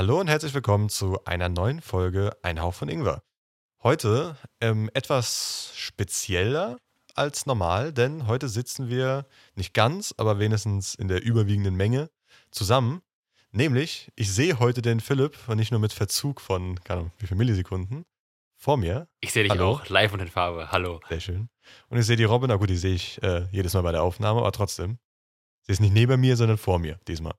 Hallo und herzlich willkommen zu einer neuen Folge Ein Hauch von Ingwer. Heute ähm, etwas spezieller als normal, denn heute sitzen wir nicht ganz, aber wenigstens in der überwiegenden Menge zusammen. Nämlich, ich sehe heute den Philipp und nicht nur mit Verzug von, keine Ahnung, wie viele Millisekunden vor mir. Ich sehe dich Hallo. auch live und in Farbe. Hallo. Sehr schön. Und ich sehe die Robin, na gut, die sehe ich äh, jedes Mal bei der Aufnahme, aber trotzdem. Sie ist nicht neben mir, sondern vor mir diesmal.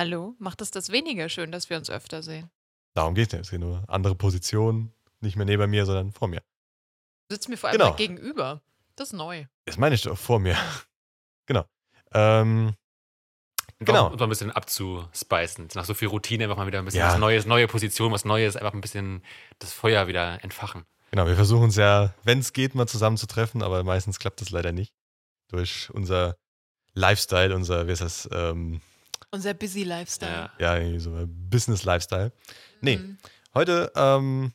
Hallo, macht es das weniger schön, dass wir uns öfter sehen? Darum geht es nicht. Es geht nur andere Positionen, nicht mehr neben mir, sondern vor mir. Du sitzt mir vor allem Genau. mal gegenüber. Das ist neu. Das meine ich doch vor mir. genau. Ähm, Genau. Um so ein bisschen abzuspicen. Nach so viel Routine einfach mal wieder ein bisschen Ja. was Neues, neue Position, was Neues, einfach ein bisschen das Feuer wieder entfachen. genau, wir versuchen es ja, wenn es geht, mal zusammen zu treffen, aber meistens klappt das leider nicht. Durch unser Lifestyle, unser, wie ist das, ähm, Unser busy Lifestyle. Ja. ja, irgendwie so Business-Lifestyle. Nee, Mhm. heute, ähm,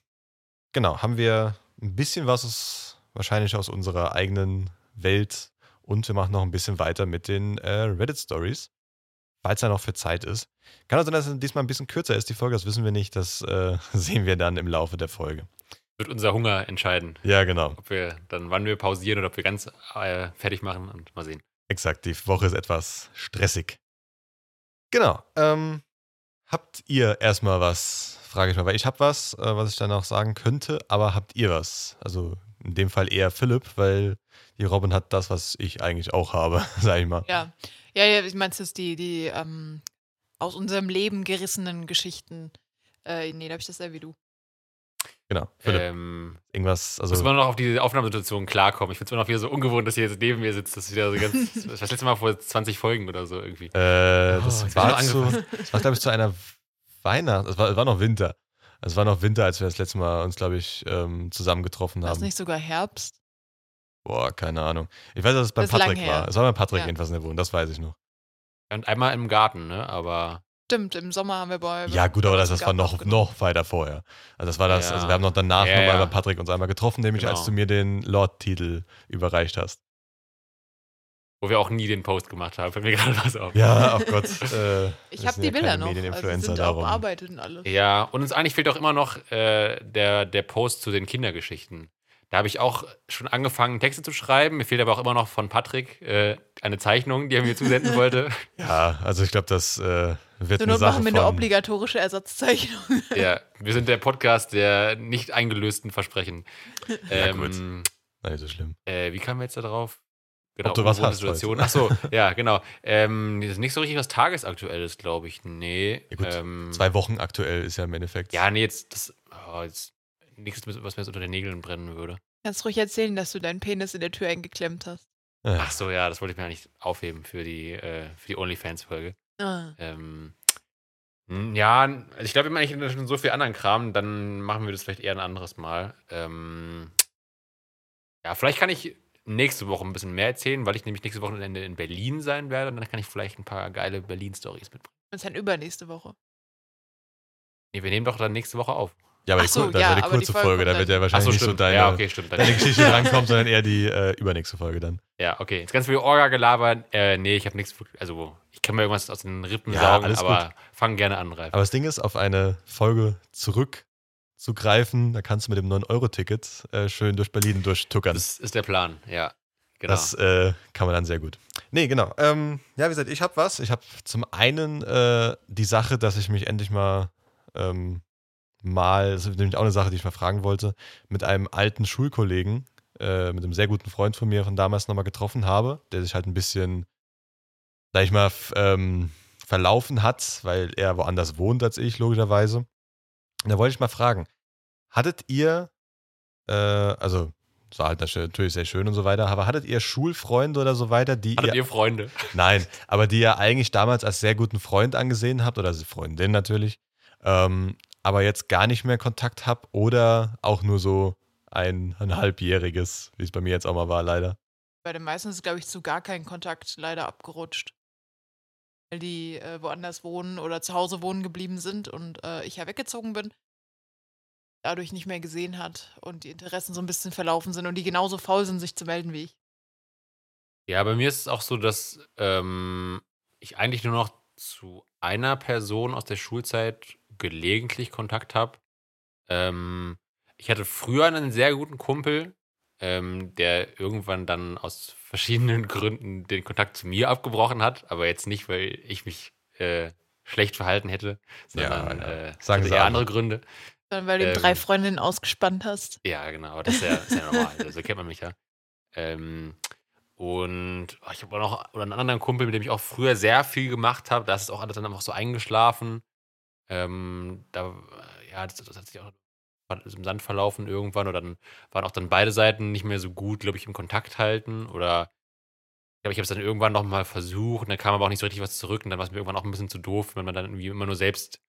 genau, haben wir ein bisschen was aus, wahrscheinlich aus unserer eigenen Welt und wir machen noch ein bisschen weiter mit den äh, Reddit-Stories, falls da noch für Zeit ist. Kann auch sein, dass es diesmal ein bisschen kürzer ist, die Folge, das wissen wir nicht, das äh, sehen wir dann im Laufe der Folge. Wird unser Hunger entscheiden. Ja, genau, Ob wir dann, wann wir pausieren oder ob wir ganz äh, fertig machen und mal sehen. exakt, die Woche ist etwas stressig. Genau, ähm, habt ihr erstmal was, frage ich mal, weil ich habe was, äh, was ich dann auch sagen könnte, aber habt ihr was? Also in dem Fall eher Philipp, weil die Robin hat das, was ich eigentlich auch habe, sag ich mal. Ja. Ja, ja, ich meinst das die, die ähm, aus unserem Leben gerissenen Geschichten. Äh, nee, da habe ich das ja wie du. Genau, Ähm, irgendwas, also muss man noch auf die Aufnahmesituation klarkommen. Ich finde es immer noch wieder so ungewohnt, dass ihr jetzt neben mir sitzt. Das ist wieder so ganz. das war das letzte Mal vor 20 Folgen oder so irgendwie. Äh, Oh, das bin war zu, das war, glaube ich, zu einer Weihnacht. Es war, war noch Winter. Es war noch Winter, als wir das letzte Mal uns, glaube ich, ähm, zusammengetroffen War es haben. nicht sogar Herbst? Boah, keine Ahnung. Ich weiß, dass es bei Patrick war. Es war bei Patrick Ja. jedenfalls in der Wohnung, das weiß ich noch. Und einmal im Garten, ne? Aber Stimmt, im Sommer haben wir bei. Ja, gut, aber das, das war noch, noch weiter vorher. Also das war das, Ja. also wir haben noch danach Ja, nochmal ja. bei Patrick uns einmal getroffen, nämlich Genau. als du mir den Lord-Titel überreicht hast. wo wir auch nie den Post gemacht haben. Fällt mir gerade was auf. Ja, oh Gott. Äh, Ich habe die ja Bilder noch. Also sind darum. bearbeitet und alles. Ja, und uns eigentlich fehlt auch immer noch äh, der, der Post zu den Kindergeschichten. Da habe ich auch schon angefangen, Texte zu schreiben. Mir fehlt aber auch immer noch von Patrick äh, eine Zeichnung, die er mir zusenden wollte. Ja, also ich glaube, das äh, wird So nur machen wir eine obligatorische Ersatzzeichnung. ja, wir sind der Podcast der nicht eingelösten Versprechen. Ja, Ähm, gut. Nein, nicht so schlimm. Äh, wie kamen wir jetzt da drauf? Genau, Ob du was hast Situation. heute. Ach so, ja, genau. Ähm, das ist nicht so richtig was Tagesaktuelles, glaube ich. Nee. Ja, gut, ähm, Zwei Wochen aktuell ist ja im Endeffekt. Ja, nee, jetzt, das, oh, jetzt nichts, was mir jetzt unter den Nägeln brennen würde. Kannst ruhig erzählen, dass du deinen Penis in der Tür eingeklemmt hast. Ach so, ja, das wollte ich mir eigentlich aufheben für die, äh, für die OnlyFans-Folge. Ah. Ähm, ja, also ich glaube, wir eigentlich schon so viel anderen Kram, dann machen wir das vielleicht eher ein anderes Mal. Ähm, ja, vielleicht kann ich nächste Woche ein bisschen mehr erzählen, weil ich nämlich nächste Wochenende in Berlin sein werde und dann kann ich vielleicht ein paar geile Berlin-Stories mitbringen. Ist dann übernächste Woche. Nee, wir nehmen doch dann nächste Woche auf. Ja, aber die, so, das ja, war die kurze Folge Folge, da wird ja wahrscheinlich nicht so deine, ja, okay, stimmt. deine Geschichte drankommen, sondern eher die äh, übernächste Folge dann. Ja, okay. Jetzt ganz viel Orga gelabert. Äh, nee, ich habe nichts. Also, ich kann mir irgendwas aus den Rippen Ja, saugen, alles aber fang gerne an, Ralf. Aber das Ding ist, auf eine Folge zurückzugreifen, da kannst du mit dem 9-Euro-Ticket äh, schön durch Berlin durchtuckern. Das ist der Plan, ja. Genau. Das äh, kann man dann sehr gut. Nee, genau. Ähm, ja, wie gesagt, ich habe was. Ich habe zum einen äh, die Sache, dass ich mich endlich mal ähm, mal, das ist nämlich auch eine Sache, die ich mal fragen wollte, mit einem alten Schulkollegen, äh, mit einem sehr guten Freund von mir von damals nochmal getroffen habe, der sich halt ein bisschen, sag ich mal, ähm, verlaufen hat, weil er woanders wohnt als ich, logischerweise. Und da wollte ich mal fragen, hattet ihr, äh, also es war halt natürlich sehr schön und so weiter, aber hattet ihr Schulfreunde oder so weiter, die Hattet ihr, ihr Freunde? nein, aber die ihr eigentlich damals als sehr guten Freund angesehen habt, oder Freundin natürlich, ähm, aber jetzt gar nicht mehr Kontakt habe oder auch nur so ein, ein halbjähriges, wie es bei mir jetzt auch mal war, leider. Bei den meisten ist, glaube ich, zu gar keinen Kontakt leider abgerutscht. Weil die äh, woanders wohnen oder zu Hause wohnen geblieben sind und äh, ich ja weggezogen bin. Dadurch nicht mehr gesehen hat und die Interessen so ein bisschen verlaufen sind und die genauso faul sind, sich zu melden wie ich. Ja, bei mir ist es auch so, dass ähm, ich eigentlich nur noch zu einer Person aus der Schulzeit gelegentlich Kontakt habe. Ähm, ich hatte früher einen sehr guten Kumpel, ähm, der irgendwann dann aus verschiedenen Gründen den Kontakt zu mir abgebrochen hat, aber jetzt nicht, weil ich mich äh, schlecht verhalten hätte, sondern Ja, ja. äh, Sagen hatte Sie eher alle. andere Gründe. Dann, weil du ihm Ähm. drei Freundinnen ausgespannt hast. Ja, genau, aber das ist ja, das ist ja normal. Also, so kennt man mich ja. Ähm, und oh, ich habe auch noch oder einen anderen Kumpel, mit dem ich auch früher sehr viel gemacht habe. Da ist auch alles dann einfach so eingeschlafen. Ähm, da, äh, ja, das, das hat sich auch im Sand verlaufen irgendwann. Oder dann waren auch dann beide Seiten nicht mehr so gut, glaube ich, im Kontakt halten. Oder ich glaube, ich habe es dann irgendwann noch mal versucht. Und dann kam aber auch nicht so richtig was zurück. Und dann war es mir irgendwann auch ein bisschen zu doof, wenn man dann irgendwie immer nur selbst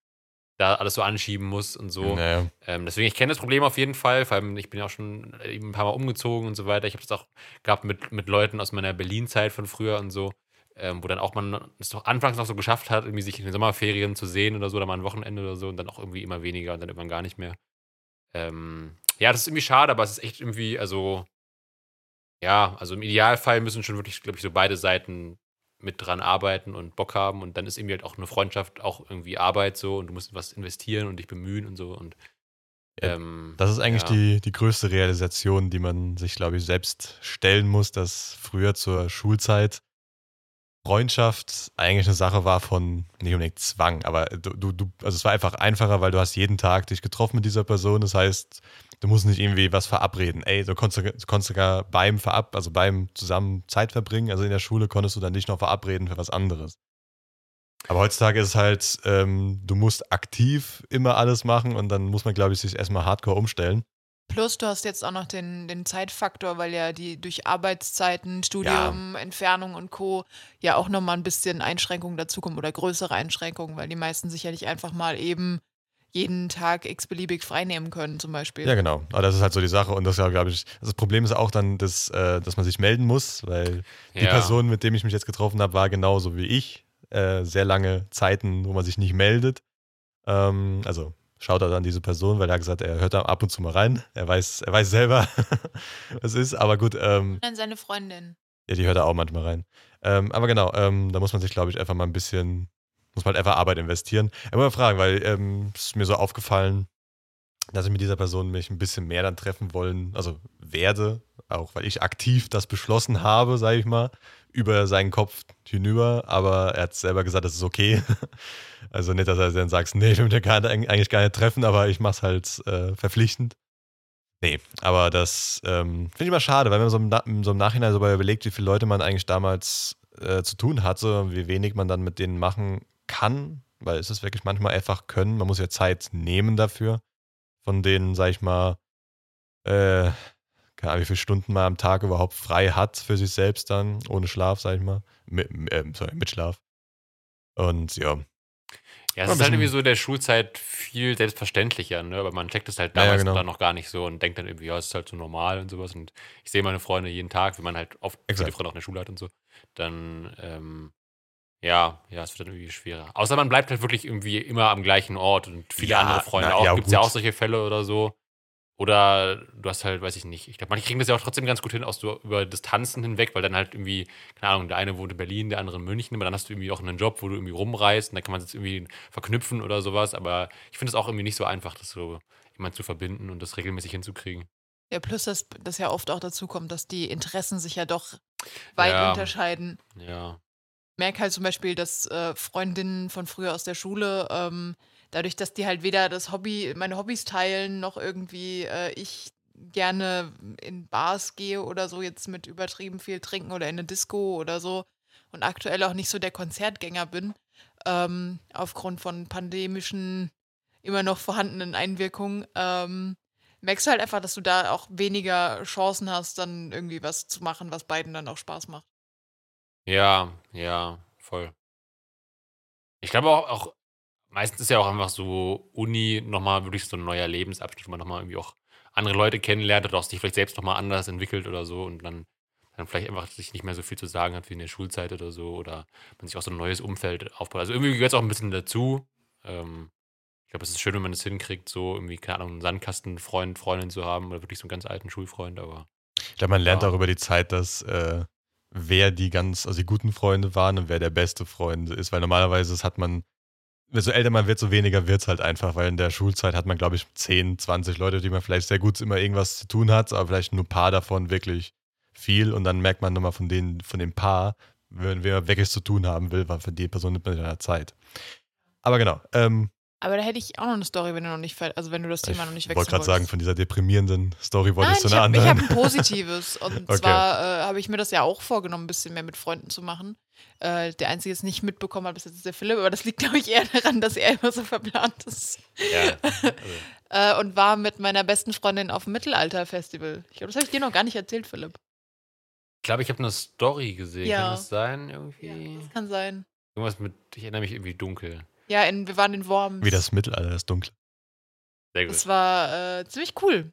da alles so anschieben muss und so. Naja. Ähm, deswegen, ich kenne das Problem auf jeden Fall. Vor allem, ich bin ja auch schon äh, eben ein paar Mal umgezogen und so weiter. Ich habe das auch gehabt mit, mit Leuten aus meiner Berlin-Zeit von früher und so, ähm, wo dann auch man es doch anfangs noch so geschafft hat, irgendwie sich in den Sommerferien zu sehen oder so, oder mal ein Wochenende oder so und dann auch irgendwie immer weniger und dann irgendwann gar nicht mehr. Ähm, ja, das ist irgendwie schade, aber es ist echt irgendwie, also, ja, also im Idealfall müssen schon wirklich, glaube ich, so beide Seiten mit dran arbeiten und Bock haben und dann ist irgendwie halt auch eine Freundschaft auch irgendwie Arbeit so und du musst was investieren und dich bemühen und so und ähm, Das ist eigentlich ja. die, die größte Realisation, die man sich, glaube ich, selbst stellen muss, dass früher zur Schulzeit Freundschaft eigentlich eine Sache war von nicht unbedingt Zwang, aber du, du, also es war einfach einfacher, weil du hast jeden Tag dich getroffen mit dieser Person. Das heißt, du musst nicht irgendwie was verabreden. Ey, du konntest, du konntest sogar beim Verab, also beim zusammen Zeit verbringen, also in der Schule konntest du dann nicht noch verabreden für was anderes. Aber heutzutage ist es halt, ähm, du musst aktiv immer alles machen und dann muss man, glaube ich, sich erstmal hardcore umstellen. Plus, du hast jetzt auch noch den, den Zeitfaktor, weil ja die durch Arbeitszeiten, Studium, Entfernung und Co. ja auch nochmal ein bisschen Einschränkungen dazukommen oder größere Einschränkungen, weil die meisten sich ja nicht einfach mal eben jeden Tag x-beliebig freinehmen können, zum Beispiel. Ja, genau. Aber das ist halt so die Sache. Und das, ja, glaube ich, das Problem ist auch dann, dass, äh, dass man sich melden muss, weil die Ja. Person, mit dem ich mich jetzt getroffen habe, war genauso wie ich. Äh, sehr lange Zeiten, wo man sich nicht meldet. Ähm, also schaut er an diese Person, weil er hat gesagt, er hört da ab und zu mal rein. Er weiß, er weiß selber, was ist. Aber gut, ähm, Dann seine Freundin. Ja, die hört da auch manchmal rein. Ähm, aber genau, ähm, da muss man sich, glaube ich, einfach mal ein bisschen, muss man halt einfach Arbeit investieren. Ich mal fragen, weil ähm, es ist mir so aufgefallen, dass ich mit dieser Person mich ein bisschen mehr dann treffen wollen, also werde, auch weil ich aktiv das beschlossen habe, sage ich mal, über seinen Kopf hinüber, aber er hat selber gesagt, das ist okay. Also nicht, dass er dann sagt, nee, ich will mich gar, eigentlich gar nicht treffen, aber ich mach's halt äh, verpflichtend. Nee, aber das ähm, finde ich immer schade, weil man so im, so im Nachhinein so überlegt, wie viele Leute man eigentlich damals äh, zu tun hatte und wie wenig man dann mit denen machen kann, weil es ist wirklich manchmal einfach können, man muss ja Zeit nehmen dafür, von denen, sag ich mal, äh, keine Ahnung, wie viele Stunden man am Tag überhaupt frei hat für sich selbst dann, ohne Schlaf, sag ich mal, mit, ähm, sorry, mit Schlaf. Und ja, Ja, es ist halt irgendwie so in der Schulzeit viel selbstverständlicher, ne? Aber man checkt es halt Ja, ja, damals genau. dann noch gar nicht so und denkt dann irgendwie, ja, es ist halt so normal und sowas. Und ich sehe meine Freunde jeden Tag, wie man halt oft viele Exakt. Freunde auch in der Schule hat und so. Dann, ähm, ja, ja, es wird dann irgendwie schwerer. Außer man bleibt halt wirklich irgendwie immer am gleichen Ort und viele Ja, andere Freunde na, auch. ja, Gibt es ja auch solche Fälle oder so. Oder du hast halt, weiß ich nicht, ich glaube, manche kriegen das ja auch trotzdem ganz gut hin, auch so über Distanzen hinweg, weil dann halt irgendwie, keine Ahnung, der eine wohnt in Berlin, der andere in München, aber dann hast du irgendwie auch einen Job, wo du irgendwie rumreist und dann kann man es irgendwie verknüpfen oder sowas. Aber ich finde es auch irgendwie nicht so einfach, das so jemand zu verbinden und das regelmäßig hinzukriegen. Ja, plus, dass das ja oft auch dazu kommt, dass die Interessen sich ja doch weit Ja. unterscheiden. Ja. Ich merke halt zum Beispiel, dass äh, Freundinnen von früher aus der Schule, ähm, dadurch, dass die halt weder das Hobby, meine Hobbys teilen, noch irgendwie äh, ich gerne in Bars gehe oder so, jetzt mit übertrieben viel trinken oder in eine Disco oder so und aktuell auch nicht so der Konzertgänger bin, ähm, aufgrund von pandemischen, immer noch vorhandenen Einwirkungen, ähm, merkst du halt einfach, dass du da auch weniger Chancen hast, dann irgendwie was zu machen, was beiden dann auch Spaß macht. Ja, ja, voll. Ich glaube auch, auch meistens ist ja auch einfach so Uni nochmal wirklich so ein neuer Lebensabschnitt, wo man nochmal irgendwie auch andere Leute kennenlernt oder auch sich vielleicht selbst nochmal anders entwickelt oder so und dann, dann vielleicht einfach sich nicht mehr so viel zu sagen hat wie in der Schulzeit oder so oder man sich auch so ein neues Umfeld aufbaut. Also irgendwie gehört es auch ein bisschen dazu. Ähm, ich glaube, es ist schön, wenn man es hinkriegt, so irgendwie, keine Ahnung, einen Sandkastenfreund, Freundin zu haben oder wirklich so einen ganz alten Schulfreund, aber Ich glaube, man lernt Ja. auch über die Zeit, dass äh, wer die ganz, also die guten Freunde waren und wer der beste Freund ist, weil normalerweise hat man, so älter man wird, so weniger wird es halt einfach, weil in der Schulzeit hat man, glaube ich, 10, 20 Leute, die man vielleicht sehr gut immer irgendwas zu tun hat, aber vielleicht nur ein paar davon wirklich viel und dann merkt man nochmal von denen, von dem Paar, wenn wer wirklich zu tun haben will, weil für die Person nimmt man ja Zeit. Aber genau, ähm, Aber da hätte ich auch noch eine Story, wenn du noch nicht, also wenn du das Thema noch nicht ich wechseln wollte gerade sagen, von dieser deprimierenden Story wollte Nein, ich zu ich einer habe anderen. hab ein Positives. Und Okay. zwar äh, habe ich mir das ja auch vorgenommen, ein bisschen mehr mit Freunden zu machen. Äh, der Einzige, der es nicht mitbekommen hat, bis jetzt ist der Philipp, aber das liegt, glaube ich, eher daran, dass er immer so verplant ist. ja. Also, Äh, und war mit meiner besten Freundin auf dem Mittelalter-Festival. Ich glaube, das habe ich dir noch gar nicht erzählt, Philipp. ich glaube, ich habe eine Story gesehen. Ja. Kann das sein irgendwie? Das kann sein. Irgendwas mit, ich erinnere mich irgendwie dunkel. Ja, in, wir waren in Worms. Wie das Mittelalter, das Dunkle. Sehr gut. Das war äh, ziemlich cool.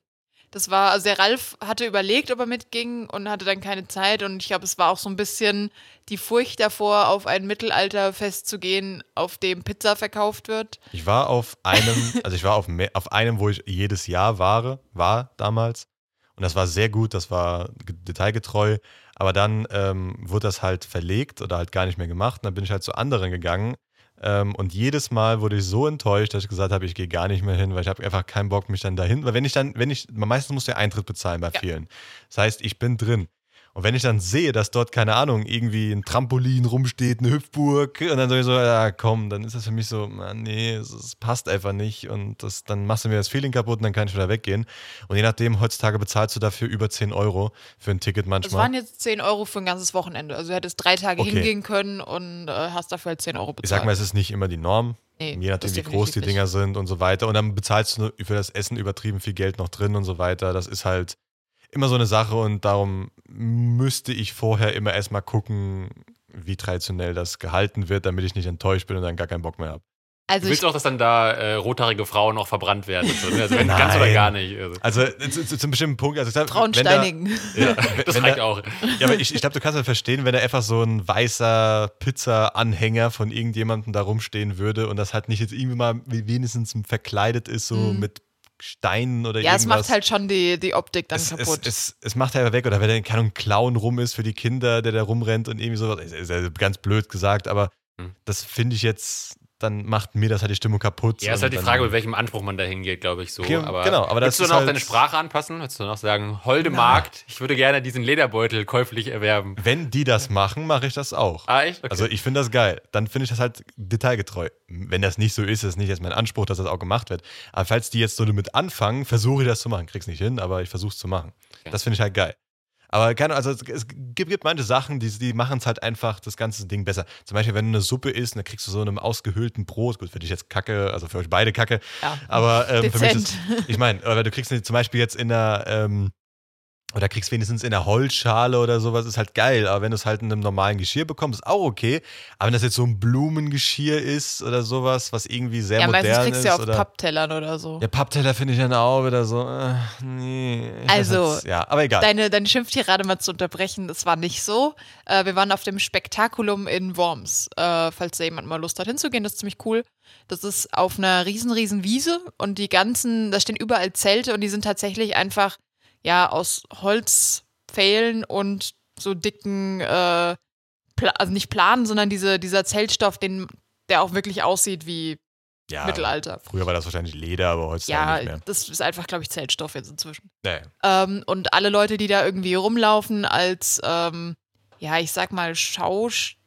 Das war, also der Ralf hatte überlegt, ob er mitging und hatte dann keine Zeit. Und ich glaube, es war auch so ein bisschen die Furcht davor, auf ein Mittelalterfest zu gehen, auf dem Pizza verkauft wird. Ich war auf einem, also ich war auf, me- auf einem, wo ich jedes Jahr war, war damals. Und das war sehr gut, das war ge- detailgetreu. Aber dann ähm, wurde das halt verlegt oder halt gar nicht mehr gemacht. Und dann bin ich halt zu anderen gegangen. Ähm, und jedes Mal wurde ich so enttäuscht, dass ich gesagt habe, ich gehe gar nicht mehr hin, weil ich habe einfach keinen Bock, mich dann dahin. Weil wenn ich dann, wenn ich, meistens musst du ja Eintritt bezahlen bei Ja. vielen. Das heißt, ich bin drin. Und wenn ich dann sehe, dass dort, keine Ahnung, irgendwie ein Trampolin rumsteht, eine Hüpfburg, und dann sage so, ja komm, dann ist das für mich so, nee, es, passt einfach nicht. Und das, dann machst du mir das Feeling kaputt und dann kann ich wieder weggehen. Und je nachdem, heutzutage bezahlst du dafür über 10 Euro für ein Ticket manchmal. waren jetzt 10 Euro für ein ganzes Wochenende. Also du hättest drei Tage Okay. hingehen können und äh, hast dafür halt 10 Euro bezahlt. ich sag mal, es ist nicht immer die Norm. Nee, je nachdem, das wie groß die Dinger sind und so weiter. Und dann bezahlst du für das Essen übertrieben viel Geld noch drin und so weiter. Das ist halt immer so eine Sache und darum müsste ich vorher immer erstmal gucken, wie traditionell das gehalten wird, damit ich nicht enttäuscht bin und dann gar keinen Bock mehr habe. Also Du willst ich, auch, dass dann da äh, rothaarige Frauen auch verbrannt werden. So, ne? Also wenn ganz oder gar nicht. Also, Also äh, zu, zu, zu einem bestimmten Punkt. Also, Frauen wenn da- steinigen. ja, das reicht da- auch. Ja, aber ich, ich glaube, du kannst ja verstehen, wenn da einfach so ein weißer Pizza-Anhänger von irgendjemandem da rumstehen würde und das halt nicht jetzt irgendwie mal wenigstens verkleidet ist, so Mhm. mit Steinen oder Ja, es irgendwas. macht halt schon die, die Optik dann es, kaputt. Es, es, es macht halt weg. Oder wenn da keine Clown rum ist für die Kinder, der da rumrennt und irgendwie sowas. Ist, ist ja ganz blöd gesagt, aber Hm. das finde ich jetzt, dann macht mir das halt die Stimmung kaputt. Ja, ist halt die Frage, mit welchem Anspruch man da hingeht, glaube ich so. Ge- aber genau, aber das willst du dann auch halt- deine Sprache anpassen? Willst du dann auch sagen, holde Nein. Markt, ich würde gerne diesen Lederbeutel käuflich erwerben? Wenn die das machen, mache ich das auch. Ah, echt? Okay. Also ich finde das geil. Dann finde ich das halt detailgetreu. Wenn das nicht so ist, ist es nicht jetzt mein Anspruch, dass das auch gemacht wird. Aber falls die jetzt so damit anfangen, versuche ich das zu machen. Krieg's nicht hin, aber ich versuche es zu machen. Okay. Das finde ich halt geil. Aber keine, also es, es gibt, gibt manche Sachen, die, die machen es halt einfach das ganze Ding besser. Zum Beispiel, wenn du eine Suppe isst, dann kriegst du so einem ausgehöhlten Brot. Gut, für dich jetzt Kacke, also für euch beide Kacke. ja. Aber ähm, für mich ist, ich meine, aber du kriegst zum Beispiel jetzt in einer, ähm, oder kriegst wenigstens in einer Holzschale oder sowas, ist halt geil. Aber wenn du es halt in einem normalen Geschirr bekommst, ist auch okay. Aber wenn das jetzt so ein Blumengeschirr ist oder sowas, was irgendwie sehr ja, meistens modern kriegst ist. du ja auf oder, Papptellern oder so. ja, Pappteller finde ich dann auch wieder so, äh, nee. Also, ja, aber egal. Deine, deine Schimpftirade mal zu unterbrechen, das war nicht so. Äh, wir waren auf dem Spektakulum in Worms. Äh, falls da jemand mal Lust hat hinzugehen, das ist ziemlich cool. Das ist auf einer riesen, riesen Wiese und die ganzen, da stehen überall Zelte und die sind tatsächlich einfach, ja, aus Holzpfählen und so dicken, äh, also nicht Planen, sondern diese, dieser Zeltstoff, den, der auch wirklich aussieht wie ja, Mittelalter. Früher war das wahrscheinlich Leder, aber heutzutage Ja, nicht mehr. das ist einfach, glaube ich, Zeltstoff jetzt inzwischen. Nee. Ähm, und alle Leute, die da irgendwie rumlaufen als, ähm, ja, ich sag mal, Schausteller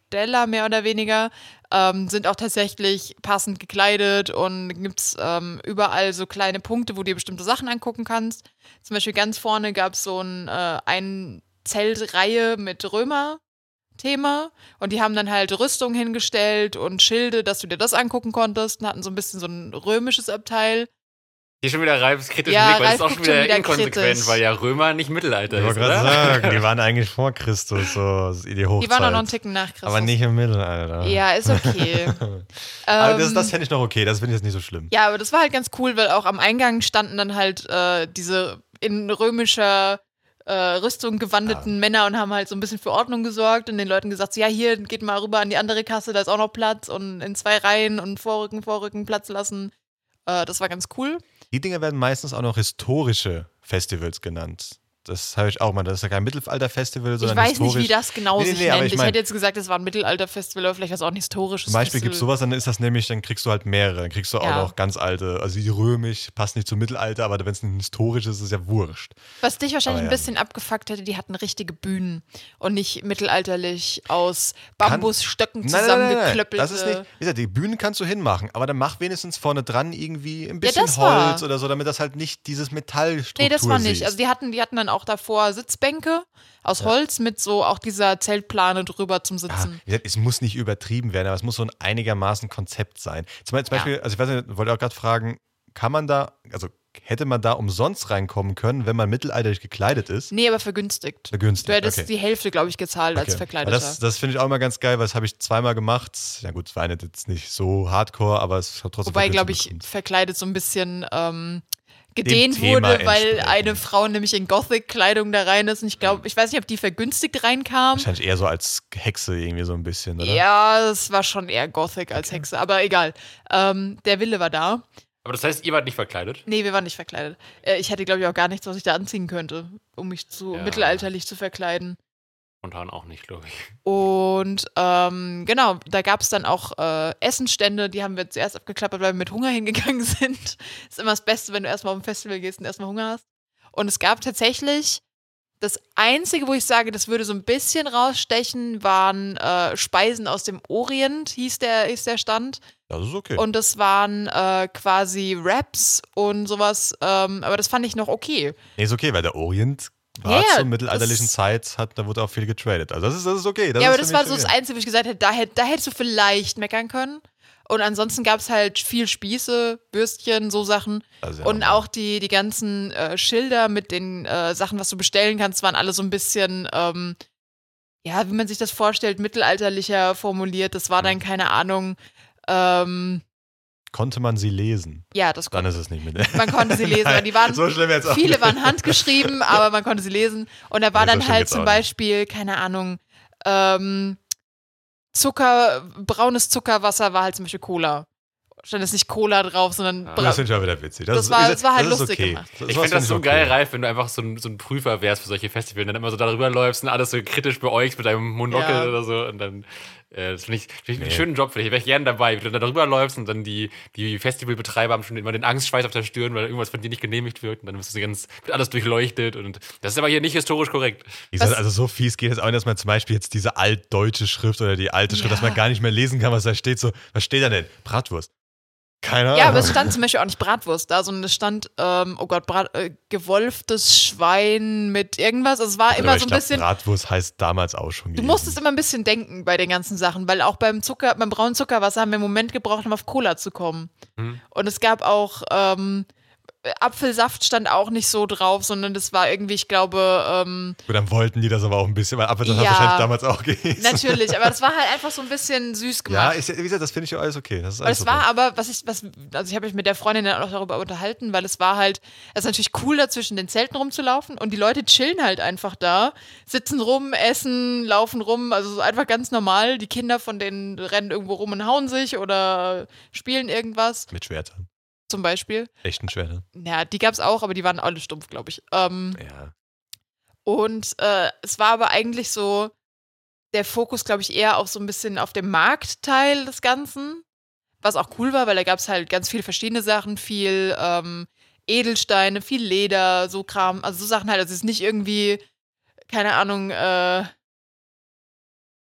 mehr oder weniger, ähm, sind auch tatsächlich passend gekleidet und gibt's ähm, überall so kleine Punkte, wo du dir bestimmte Sachen angucken kannst. Zum Beispiel ganz vorne gab's so ein, äh, ein Zeltreihe mit Römer. Thema und die haben dann halt Rüstung hingestellt und Schilde, dass du dir das angucken konntest und hatten so ein bisschen so ein römisches Abteil. Hier schon wieder Ralfs kritischen Ja, Blick, weil das ist Ralf auch schon wieder, wieder inkonsequent, kritisch. weil ja Römer nicht Mittelalter Ich ist, wollte gerade sagen, die waren eigentlich vor Christus, so die Hochzeit. Die waren auch noch einen Ticken nach Christus. Aber nicht im Mittelalter. Ja, ist okay. Aber das, Ähm, das fände ich noch okay, das finde ich jetzt nicht so schlimm. Ja, aber das war halt ganz cool, weil auch am Eingang standen dann halt äh, diese in römischer äh, Rüstung gewandeten Männer und haben halt so ein bisschen für Ordnung gesorgt und den Leuten gesagt, so, ja, hier geht mal rüber an die andere Kasse, da ist auch noch Platz und in zwei Reihen und Vorrücken, Vorrücken Platz lassen. Äh, das war ganz cool. Die Dinge werden meistens auch noch historische Festivals genannt. Das habe ich auch mal. Das ist ja kein Mittelalter-Festival, Ich sondern weiß historisch. nicht, wie das genau Nee, sich nee, nennt. ich Ich, mein- hätte jetzt gesagt, es war ein Mittelalter-Festival, aber vielleicht war es auch ein historisches Zum Beispiel gibt es sowas, dann ist das nämlich, dann kriegst du halt mehrere. Dann kriegst du auch Ja. noch ganz alte, also die römisch, passt nicht zum Mittelalter, aber wenn es ein historisches ist, ist es ja wurscht. Was dich wahrscheinlich Aber ein ja. bisschen abgefuckt hätte, die hatten richtige Bühnen und nicht mittelalterlich aus Bambusstöcken zusammengeklöppelte. Das ist nicht, wie gesagt, die Bühnen kannst du hinmachen, aber dann mach wenigstens vorne dran irgendwie ein bisschen war- Holz oder so, damit das halt nicht dieses Metallstruktur Nee, das war nicht. siehst. Also die hatten, die hatten dann auch davor Sitzbänke aus Holz mit so auch dieser Zeltplane drüber zum Ja, Sitzen. gesagt, es muss nicht übertrieben werden, aber es muss so ein einigermaßen Konzept sein. Zum, zum Ja. Beispiel, also ich weiß nicht, wollte auch gerade fragen, kann man da, also hätte man da umsonst reinkommen können, wenn man mittelalterlich gekleidet ist? Nee, aber vergünstigt. Vergünstigt, Du hättest okay. die Hälfte, glaube ich, gezahlt als Okay. Verkleideter. Aber Das, das finde ich auch immer ganz geil, weil das habe ich zweimal gemacht. Ja gut, es war jetzt nicht so hardcore, aber es hat trotzdem Wobei, glaube ich, bekommen. verkleidet so ein bisschen ähm, gedehnt wurde, weil eine Frau nämlich in Gothic-Kleidung da rein ist. Und ich glaube, ich weiß nicht, ob die vergünstigt reinkam. Wahrscheinlich eher so als Hexe irgendwie so ein bisschen, oder? Ja, das war schon eher Gothic als Hexe, aber egal. Ähm, der Wille war da. Aber das heißt, ihr wart nicht verkleidet? Nee, wir waren nicht verkleidet. Äh, ich hätte, glaube ich, auch gar nichts, was ich da anziehen könnte, um mich zu Ja. mittelalterlich zu verkleiden. Spontan auch nicht, glaube ich. Und ähm, genau, da gab es dann auch äh, Essenstände, die haben wir zuerst abgeklappert, weil wir mit Hunger hingegangen sind. ist immer das Beste, wenn du erstmal auf ein Festival gehst und erstmal Hunger hast. Und es gab tatsächlich das Einzige, wo ich sage, das würde so ein bisschen rausstechen, waren äh, Speisen aus dem Orient, hieß der, hieß der Stand. Das ist okay. Und das waren äh, quasi Raps und sowas. Ähm, aber das fand ich noch okay. nee, ist okay, weil der Orient war Ja, zur mittelalterlichen das- Zeit, hat, da wurde auch viel getradet. Also das ist, das ist okay. Das ja, aber ist das für war so das. Einzige, wo ich gesagt hätte, da, hätt, da hättest du vielleicht meckern können. Und ansonsten gab es halt viel Spieße, Bürstchen, so Sachen. Also ja, Und auch die, die ganzen äh, Schilder mit den äh, Sachen, was du bestellen kannst, waren alle so ein bisschen, ähm, ja, wie man sich das vorstellt, mittelalterlicher formuliert. Das war Mhm. dann, keine Ahnung, ähm, Konnte man sie lesen? ja, das Dann kon ist es nicht mit. man konnte sie lesen. aber die waren, so schlimm jetzt auch viele nicht. waren handgeschrieben, aber man konnte sie lesen. Und da war so dann schlimm halt zum auch nicht. Beispiel, keine Ahnung, ähm, Zucker, braunes Zuckerwasser war halt zum Beispiel Cola. Stand jetzt nicht Cola drauf, sondern bra- Das finde ich auch wieder witzig. Das ist- war- das war halt ist lustig okay. gemacht. Das- Ich finde das so okay. geil, Ralf, wenn du einfach so ein, so ein Prüfer wärst für solche Festivals und dann immer so darüber läufst und alles so kritisch beäugst mit deinem Monokel Ja. oder so. Und dann, äh, das finde ich, find ich einen Nee. schönen Job für dich. Wäre ich gerne dabei, wie du da darüber läufst und dann die, die Festivalbetreiber haben schon immer den Angstschweiß auf der Stirn, weil irgendwas von dir nicht genehmigt wird. Und dann wirst du ganz, wird alles durchleuchtet. Und das ist aber hier nicht historisch korrekt. Gesagt, Was- also so fies geht es auch nicht, dass man zum Beispiel jetzt diese altdeutsche Schrift oder die alte Schrift, Ja. dass man gar nicht mehr lesen kann, was da steht. So, was steht da denn? Bratwurst. Keine Ahnung. Ja, aber es stand zum Beispiel auch nicht Bratwurst da, sondern es stand, ähm, oh Gott, Brat, äh, gewolftes Schwein mit irgendwas. Also es war Aber immer so ein glaub, bisschen. Bratwurst heißt damals auch schon Du musstest immer ein bisschen denken bei den ganzen Sachen, weil auch beim Zucker, beim braunen Zuckerwasser haben wir einen Moment gebraucht, um auf Cola zu kommen. Mhm. Und es gab auch ähm, Apfelsaft stand auch nicht so drauf, sondern das war irgendwie, ich glaube, ähm, Gut, dann wollten die das aber auch ein bisschen, weil Apfelsaft Ja. hat wahrscheinlich damals auch gegessen. natürlich, aber das war halt einfach so ein bisschen süß gemacht. ja- wie gesagt, das finde ich ja alles okay. Das ist Aber alles es war okay. aber, was ich, was, also ich habe mich mit der Freundin dann auch darüber unterhalten, weil es war halt, es ist natürlich cool, da zwischen den Zelten rumzulaufen und die Leute chillen halt einfach da, sitzen rum, essen, laufen rum, also so einfach ganz normal. Die Kinder von denen rennen irgendwo rum und hauen sich oder spielen irgendwas, Mit Schwertern. Zum Beispiel. Echten Schwertern. Ja, die gab's auch, aber die waren alle stumpf, glaube ich. Ähm, Ja. und äh, es war aber eigentlich so der Fokus, glaube ich, eher auf so ein bisschen auf dem Marktteil des Ganzen. Was auch cool war, weil da gab es halt ganz viele verschiedene Sachen, viel ähm, Edelsteine, viel Leder, so Kram, also so Sachen halt. Also es ist nicht irgendwie, keine Ahnung, äh,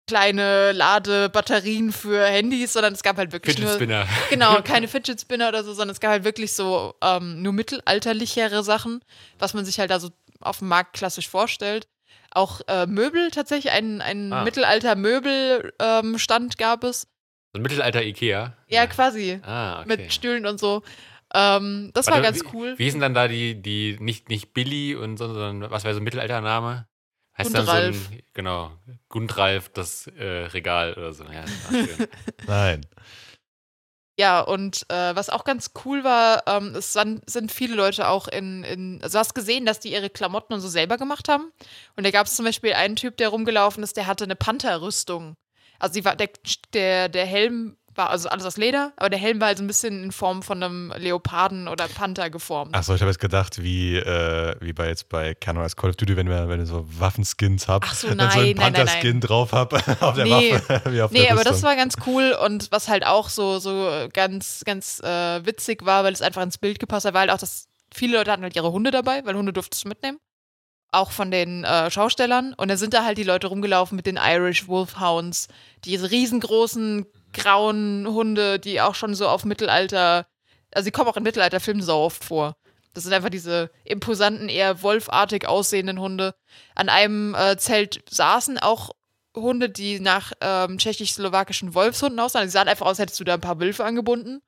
kleine Ladebatterien für Handys, sondern es gab halt wirklich Fidget nur Spinner. genau, keine Fidget Spinner oder so, sondern es gab halt wirklich so ähm, nur mittelalterlichere Sachen, was man sich halt da so auf dem Markt klassisch vorstellt. Auch äh, Möbel tatsächlich, ein, ein Ah. Mittelalter-Möbelstand ähm, gab es. So ein Mittelalter Ikea. Ja, quasi. Ah, okay. Mit Stühlen und so. Ähm, das war Warte, ganz wie, cool. Wie hießen dann da die, die nicht, nicht Billy und so, sondern was war so ein Mittelaltername? Heißt dann so Gundralf. ein, genau, Gundralf, das äh, Regal oder so. Ja. Nein. Ja, und äh, was auch ganz cool war, ähm, es waren, sind viele Leute auch in, in, also du hast gesehen, dass die ihre Klamotten und so selber gemacht haben. Und da gab es zum Beispiel einen Typ, der rumgelaufen ist, der hatte eine Panther-Rüstung. Also sie war, der, der, der Helm war also alles aus Leder, aber der Helm war halt so ein bisschen in Form von einem Leoparden oder Panther geformt. Achso, ich habe jetzt gedacht, wie, äh, wie bei jetzt bei Canon als Call of Duty, wenn wir, wenn ich so Waffenskins hab, Ach so, wenn so nein, einen nein, nein, Panther-Skin nein. drauf hab auf der Nee. Waffe, wie auf Nee, der aber das war ganz cool und was halt auch so, so ganz, ganz äh, witzig war, weil es einfach ins Bild gepasst hat, weil halt auch das, viele Leute hatten halt ihre Hunde dabei, weil Hunde durftest du mitnehmen. Auch von den äh, Schaustellern. Und dann sind da halt die Leute rumgelaufen mit den Irish Wolfhounds, diese riesengroßen grauen Hunde, die auch schon so auf Mittelalter, also die kommen auch in Mittelalterfilmen so oft vor. Das sind einfach diese imposanten, eher wolfartig aussehenden Hunde. An einem äh, Zelt saßen auch Hunde, die nach ähm, tschechisch-slowakischen Wolfshunden aussahen. Die sahen einfach aus, als hättest du da ein paar Wölfe angebunden.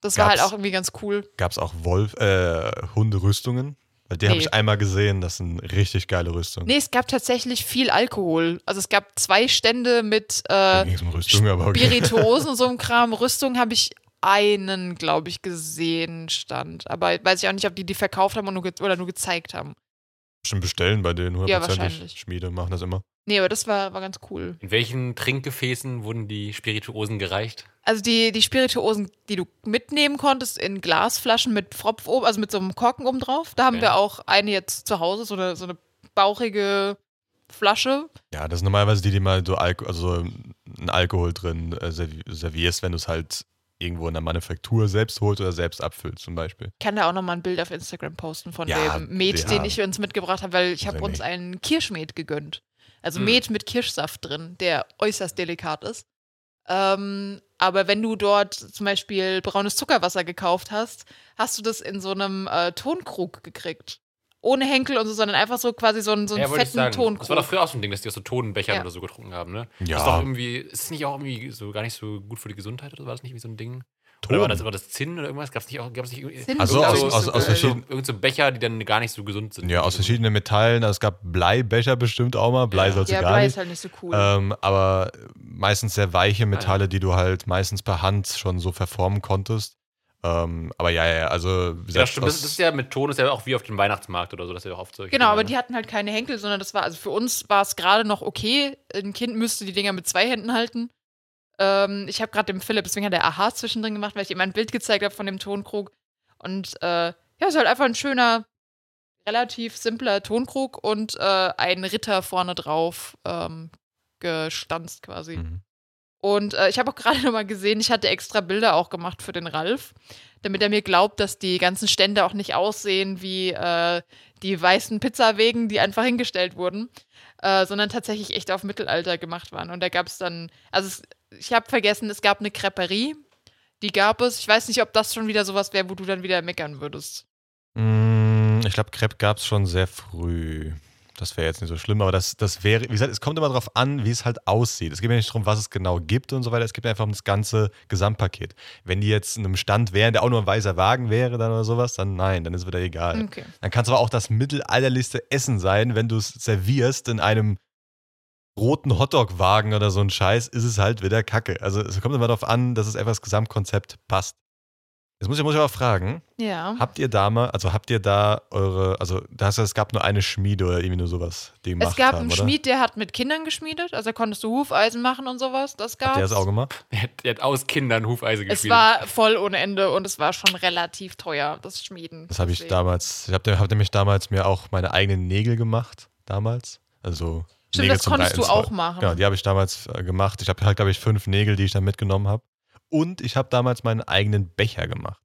Das war halt Gab's- auch irgendwie ganz cool. Gab es auch Wolf, äh, Hunderüstungen? Die habe Nee. ich einmal gesehen, das sind richtig geile Rüstungen. Nee, es gab tatsächlich viel Alkohol. Also es gab zwei Stände mit äh, um Rüstung, aber okay. Spirituosen und so einem Kram. Rüstung habe ich einen, glaube ich, gesehen stand. Aber weiß ich auch nicht, ob die die verkauft haben nur oder nur gezeigt haben. Schon bestellen bei denen, Ja, hundertprozentig. wahrscheinlich. Schmiede machen das immer. Nee, aber das war, war ganz cool. In welchen Trinkgefäßen wurden die Spirituosen gereicht? Also die, die Spirituosen, die du mitnehmen konntest in Glasflaschen mit Pfropf oben, also mit so einem Korken oben drauf. Da haben Okay. wir auch eine jetzt zu Hause, so eine, so eine bauchige Flasche. Ja, das sind normalerweise die, die mal so Alko also einen Alkohol drin äh, servi- servierst, wenn du es halt irgendwo in der Manufaktur selbst holst oder selbst abfüllst zum Beispiel. Ich kann da auch nochmal ein Bild auf Instagram posten von Ja, dem Met, ja. den ich uns mitgebracht habe, weil ich habe uns einen Kirschmet gegönnt. Also Hm. Met mit Kirschsaft drin, der äußerst delikat ist. Ähm, aber wenn du dort zum Beispiel braunes Zuckerwasser gekauft hast, hast du das in so einem äh, Tonkrug gekriegt. Ohne Henkel und so, sondern einfach so quasi so einen, so einen ich fetten. Tonkrug. Das war doch früher auch so ein Ding, dass die aus so Tonbechern Ja. oder so getrunken haben, ne? Ja. Ist doch irgendwie, ist es nicht auch irgendwie so gar nicht so gut für die Gesundheit oder war das nicht wie so ein Ding? Oder war das immer das Zinn oder irgendwas? Gab es nicht auch, gab's nicht irgendwie- Zinn Also aus- aus- so aus geil. verschiedenen- Irgend so Becher, die dann gar nicht so gesund sind. Ja, aus verschiedenen Metallen. Also es gab Bleibecher bestimmt auch mal. Blei Ja. sollst du Ja, gar Blei nicht. ist halt nicht so cool. Ähm, aber meistens sehr weiche Metalle, Ah, ja. die du halt meistens per Hand schon so verformen konntest. Ähm, aber ja, ja, also wie Ja, gesagt, stimmt. Das, das ist ja mit Ton, ist ja auch wie auf dem Weihnachtsmarkt oder so, dass ja auch oft solche Genau, aber ne? die hatten halt keine Henkel, sondern das war, also für uns war es gerade noch okay. Ein Kind müsste die Dinger mit zwei Händen halten. Ähm, ich habe gerade dem Philipp, deswegen hat er Aha zwischendrin gemacht, weil ich ihm ein Bild gezeigt habe von dem Tonkrug. Und äh, ja, ist halt einfach ein schöner, relativ simpler Tonkrug und äh, ein Ritter vorne drauf ähm, gestanzt quasi. Mhm. Und äh, ich habe auch gerade noch mal gesehen, ich hatte extra Bilder auch gemacht für den Ralf, damit er mir glaubt, dass die ganzen Stände auch nicht aussehen wie äh, die weißen Pizzawegen, die einfach hingestellt wurden, äh, sondern tatsächlich echt auf Mittelalter gemacht waren. Und da gab es dann, also es, ich habe vergessen, es gab eine Creperie, die gab es. Ich weiß nicht, ob das schon wieder sowas wäre, wo du dann wieder meckern würdest. Mm, Ich glaube, Crepe gab es schon sehr früh. Das wäre jetzt nicht so schlimm, aber das, das wäre, wie gesagt, es kommt immer darauf an, wie es halt aussieht. Es geht ja nicht darum, was es genau gibt und so weiter. Es geht einfach um das ganze Gesamtpaket. Wenn die jetzt in einem Stand wären, der auch nur ein weißer Wagen wäre dann oder sowas, dann nein, dann ist es wieder egal. Okay. Dann kann es aber auch das mittelalterlichste Essen sein, wenn du es servierst in einem roten Hotdog-Wagen oder so ein Scheiß, ist es halt wieder Kacke. Also es kommt immer darauf an, dass es einfach das Gesamtkonzept passt. Jetzt muss ich, muss ich aber fragen, Ja. Habt ihr da mal, also habt ihr da eure, also da hast du, es gab nur eine Schmiede oder irgendwie nur sowas, die gemacht Es gab haben, einen oder? Schmied, der hat mit Kindern geschmiedet, also da konntest du Hufeisen machen und sowas. Das gab's. Habt ihr das auch gemacht? Der hat, der hat aus Kindern Hufeise Es gespielt. war voll ohne Ende und es war schon relativ teuer, das Schmieden. Das habe ich damals, ich habe hab nämlich damals mir auch meine eigenen Nägel gemacht, damals. Also Stimmt, Nägel das konntest du auch machen. Genau, die habe ich damals äh, gemacht. Ich habe halt, glaube ich, fünf Nägel, die ich dann mitgenommen habe. Und ich habe damals meinen eigenen Becher gemacht.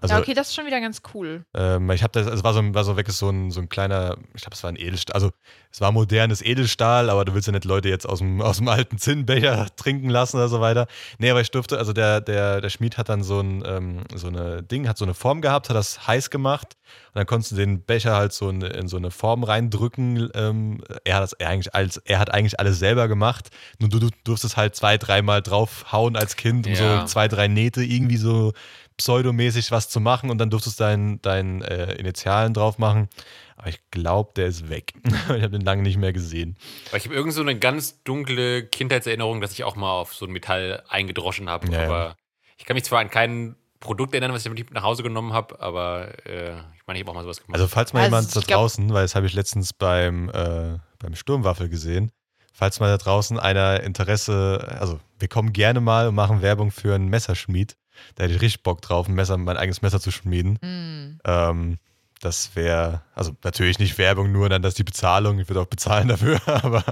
Also ja, okay, das ist schon wieder ganz cool. Ähm, ich habe das, es war so, war so wirklich so ein, so ein kleiner, ich glaube, es war ein Edelstahl, also es war modernes Edelstahl, aber du willst ja nicht Leute jetzt aus dem, aus dem alten Zinnbecher trinken lassen oder so weiter. Nee, aber ich durfte, also der, der, der Schmied hat dann so ein, ähm, so eine Ding, hat so eine Form gehabt, hat das heiß gemacht und dann konntest du den Becher halt so in, in so eine Form reindrücken. Ähm, er hat das er eigentlich als, er hat eigentlich alles selber gemacht, nur du, du durftest halt zwei, dreimal draufhauen als Kind, um Ja. so zwei, drei Nähte irgendwie so pseudomäßig was zu machen und dann durftest du deinen dein, äh, Initialen drauf machen. Aber ich glaube, der ist weg. ich habe den lange nicht mehr gesehen. Aber ich habe irgend so eine ganz dunkle Kindheitserinnerung, dass ich auch mal auf so ein Metall eingedroschen habe. Ja, ja. aber ich kann mich zwar an kein Produkt erinnern, was ich mit nach Hause genommen habe, aber äh, ich meine, ich habe auch mal sowas gemacht. Also falls mal Also jemand da draußen, weil das habe ich letztens beim, äh, beim Sturmwaffel gesehen, falls mal da draußen einer Interesse, also wir kommen gerne mal und machen Werbung für einen Messerschmied. Da hätte ich richtig Bock drauf, ein Messer, mein eigenes Messer zu schmieden. Hm. Ähm, das wäre, also natürlich nicht Werbung, nur dann das die Bezahlung. Ich würde auch bezahlen dafür, aber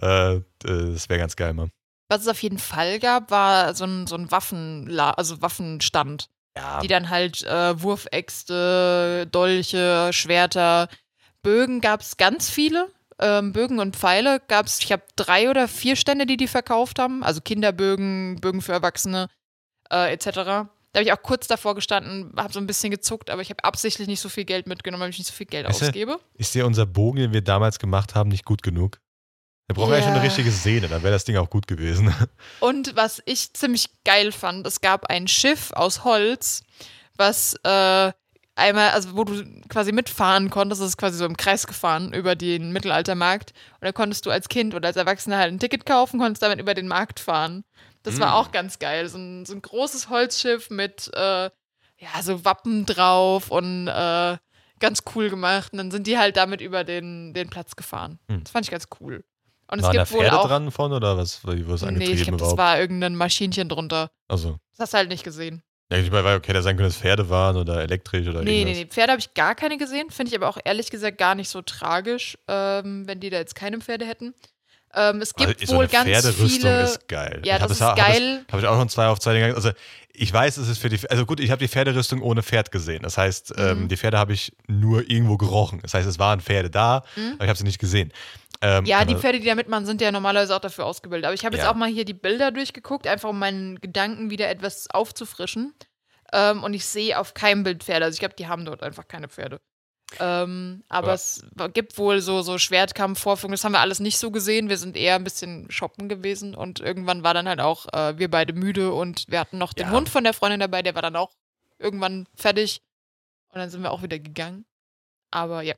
äh, das wäre ganz geil, Mann. Was es auf jeden Fall gab, war so ein, so ein Waffenla also Waffenstand, Ja, die dann halt äh, Wurfäxte, Dolche, Schwerter, Bögen gab es ganz viele. Ähm, Bögen und Pfeile gab es, ich habe drei oder vier Stände, die die verkauft haben. Also Kinderbögen, Bögen für Erwachsene, äh, etc. Da habe ich auch kurz davor gestanden, habe so ein bisschen gezuckt, aber ich habe absichtlich nicht so viel Geld mitgenommen, weil ich nicht so viel Geld du, ausgebe. ist dir unser Bogen, den wir damals gemacht haben, nicht gut genug? Wir brauchen eigentlich schon eine Ja. richtige Sehne, dann wäre das Ding auch gut gewesen. Und was ich ziemlich geil fand, es gab ein Schiff aus Holz, was äh, einmal, also wo du quasi mitfahren konntest, das ist quasi so im Kreis gefahren über den Mittelaltermarkt. Und da konntest du als Kind oder als Erwachsener halt ein Ticket kaufen, konntest damit über den Markt fahren. Das war Mm. auch ganz geil. So ein, so ein großes Holzschiff mit äh, ja, so Wappen drauf und äh, ganz cool gemacht. Und dann sind die halt damit über den, den Platz gefahren. Hm. Das fand ich ganz cool. Und es Waren da gibt wohl Pferde auch. dran von oder was? Es Nee, angetrieben ich glaube, das war irgendein Maschinchen drunter. also, Das hast du halt nicht gesehen. ja, ich meine, okay, da sein können, dass Pferde waren oder elektrisch oder Nee, nee, irgendwas. nee. Pferde habe ich gar keine gesehen. Finde ich aber auch ehrlich gesagt gar nicht so tragisch, ähm, wenn die da jetzt keine Pferde hätten. Ähm, es gibt Also, so wohl eine ganz Pferderüstung viele. ist geil. Ja, Ich hab das ist hab geil. Habe ich auch schon zwei Aufzeichnungen. Also ich weiß, es ist für die. Also gut, ich habe die Pferderüstung ohne Pferd gesehen. Das heißt, ähm, Mhm. die Pferde habe ich nur irgendwo gerochen. Das heißt, es waren Pferde da, Mhm. aber ich habe sie nicht gesehen. Ähm, Ja, die aber- Pferde, die da mitmachen, sind ja normalerweise auch dafür ausgebildet. Aber ich habe jetzt Ja. auch mal hier die Bilder durchgeguckt, einfach um meinen Gedanken wieder etwas aufzufrischen. Ähm, und ich sehe auf keinem Bild Pferde. Also ich glaube, die haben dort einfach keine Pferde. Ähm, aber Aber- es gibt wohl so, so Schwertkampf, Vorführungen. Das haben wir alles nicht so gesehen. Wir sind eher ein bisschen shoppen gewesen. Und irgendwann war dann halt auch äh, wir beide müde und wir hatten noch den Ja. Hund von der Freundin dabei, der war dann auch irgendwann fertig. Und dann sind wir auch wieder gegangen. Aber ja.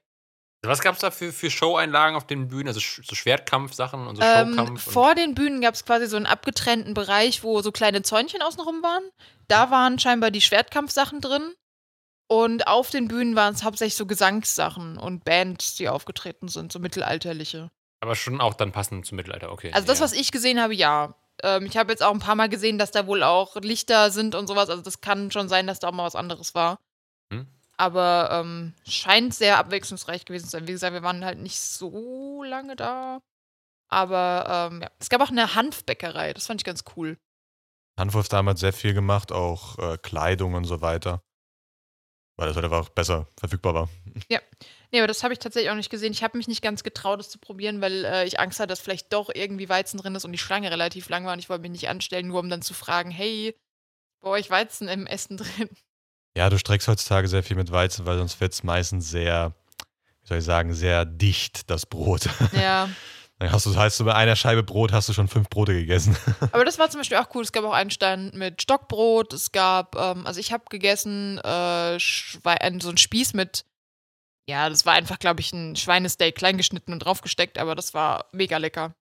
Was gab es da für, für Show-Einlagen auf den Bühnen? Also so Schwertkampf-Sachen und so Ähm, Showkampf? vor den Bühnen gab es quasi so einen abgetrennten Bereich, wo so kleine Zäunchen außenrum waren. Da waren scheinbar die Schwertkampfsachen drin. Und auf den Bühnen waren es hauptsächlich so Gesangssachen und Bands, die aufgetreten sind, so mittelalterliche. aber schon auch dann passend zum Mittelalter, okay. Also das, ja. was ich gesehen habe, ja. Ähm, ich habe jetzt auch ein paar Mal gesehen, dass da wohl auch Lichter sind und sowas. Also das kann schon sein, dass da auch mal was anderes war. Hm. Aber ähm, scheint sehr abwechslungsreich gewesen zu sein. Wie gesagt, wir waren halt nicht so lange da. Aber ähm, ja. es gab auch eine Hanfbäckerei. Das fand ich ganz cool. Hanfwurf damals sehr viel gemacht, auch äh, Kleidung und so weiter. Weil das halt einfach besser verfügbar war. Nee, aber das habe ich tatsächlich auch nicht gesehen. Ich habe mich nicht ganz getraut, das zu probieren, weil äh, ich Angst hatte, dass vielleicht doch irgendwie Weizen drin ist und die Schlange relativ lang war und ich wollte mich nicht anstellen, nur um dann zu fragen, hey, bei euch Weizen im Essen drin? Ja, du streckst heutzutage sehr viel mit Weizen, weil sonst wird es meistens sehr, wie soll ich sagen, sehr dicht, das Brot. Ja, Dann hast du, heißt du bei einer Scheibe Brot hast du schon fünf Brote gegessen. aber das war zum Beispiel auch cool. Es gab auch einen Stand mit Stockbrot. Es gab, ähm, also ich habe gegessen, äh, ein, so ein Spieß mit, ja, das war einfach, glaube ich, ein Schweinesteak kleingeschnitten und draufgesteckt, aber das war mega lecker.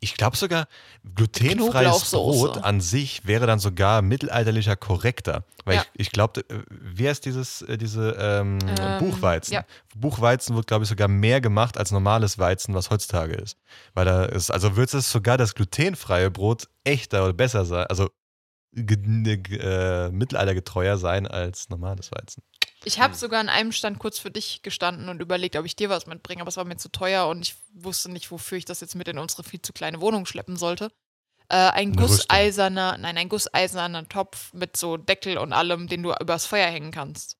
Ich glaube sogar, glutenfreies. Brot an sich wäre dann sogar mittelalterlicher korrekter. Weil Ja. ich, ich glaube, wie heißt dieses, äh, diese ähm, Ähm, Buchweizen? ja. Buchweizen wird, glaube ich, sogar mehr gemacht als normales Weizen, was heutzutage ist. Weil da ist, also wird es sogar das glutenfreie Brot echter oder besser sein, also äh, mittelaltergetreuer sein als normales Weizen. Ich habe Hm. sogar an einem Stand kurz für dich gestanden und überlegt, ob ich dir was mitbringe, aber es war mir zu teuer und ich wusste nicht, wofür ich das jetzt mit in unsere viel zu kleine Wohnung schleppen sollte. Äh, ein Eine gusseiserner, nein, ein gusseiserner Topf mit so Deckel und allem, den du übers Feuer hängen kannst.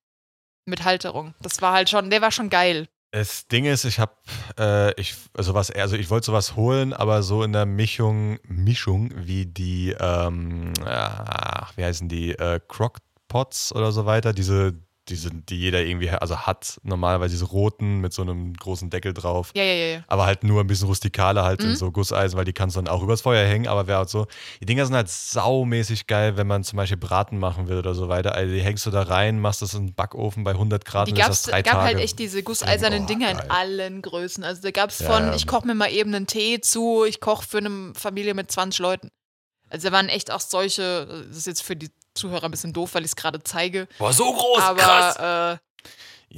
Mit Halterung. Das war halt schon, der war schon geil. Das Ding ist, ich habe, äh, ich, also was, also ich wollte sowas holen, aber so in der Mischung, Mischung wie die, ähm, ach, wie heißen die, äh, Crockpots oder so weiter, diese die, sind, die jeder irgendwie also hat, normalerweise diese roten mit so einem großen Deckel drauf. Ja, ja, ja. Aber halt nur ein bisschen rustikaler, halt in Mhm. so Gusseisen, weil die kannst du dann auch übers Feuer hängen, aber wäre halt so. Die Dinger sind halt saumäßig geil, wenn man zum Beispiel Braten machen will oder so weiter. Also die hängst du da rein, machst das in den Backofen bei 100 Grad Die und das drei gab Tage. halt echt diese gusseisernen Oh, Dinger in allen Größen. Also da gab es von, ja. ich koche mir mal eben einen Tee zu, ich koche für eine Familie mit 20 Leuten. Also da waren echt auch solche, das ist jetzt für die Zuhörer ein bisschen doof, weil ich es gerade zeige. Boah, so groß, aber krass. äh, Ja,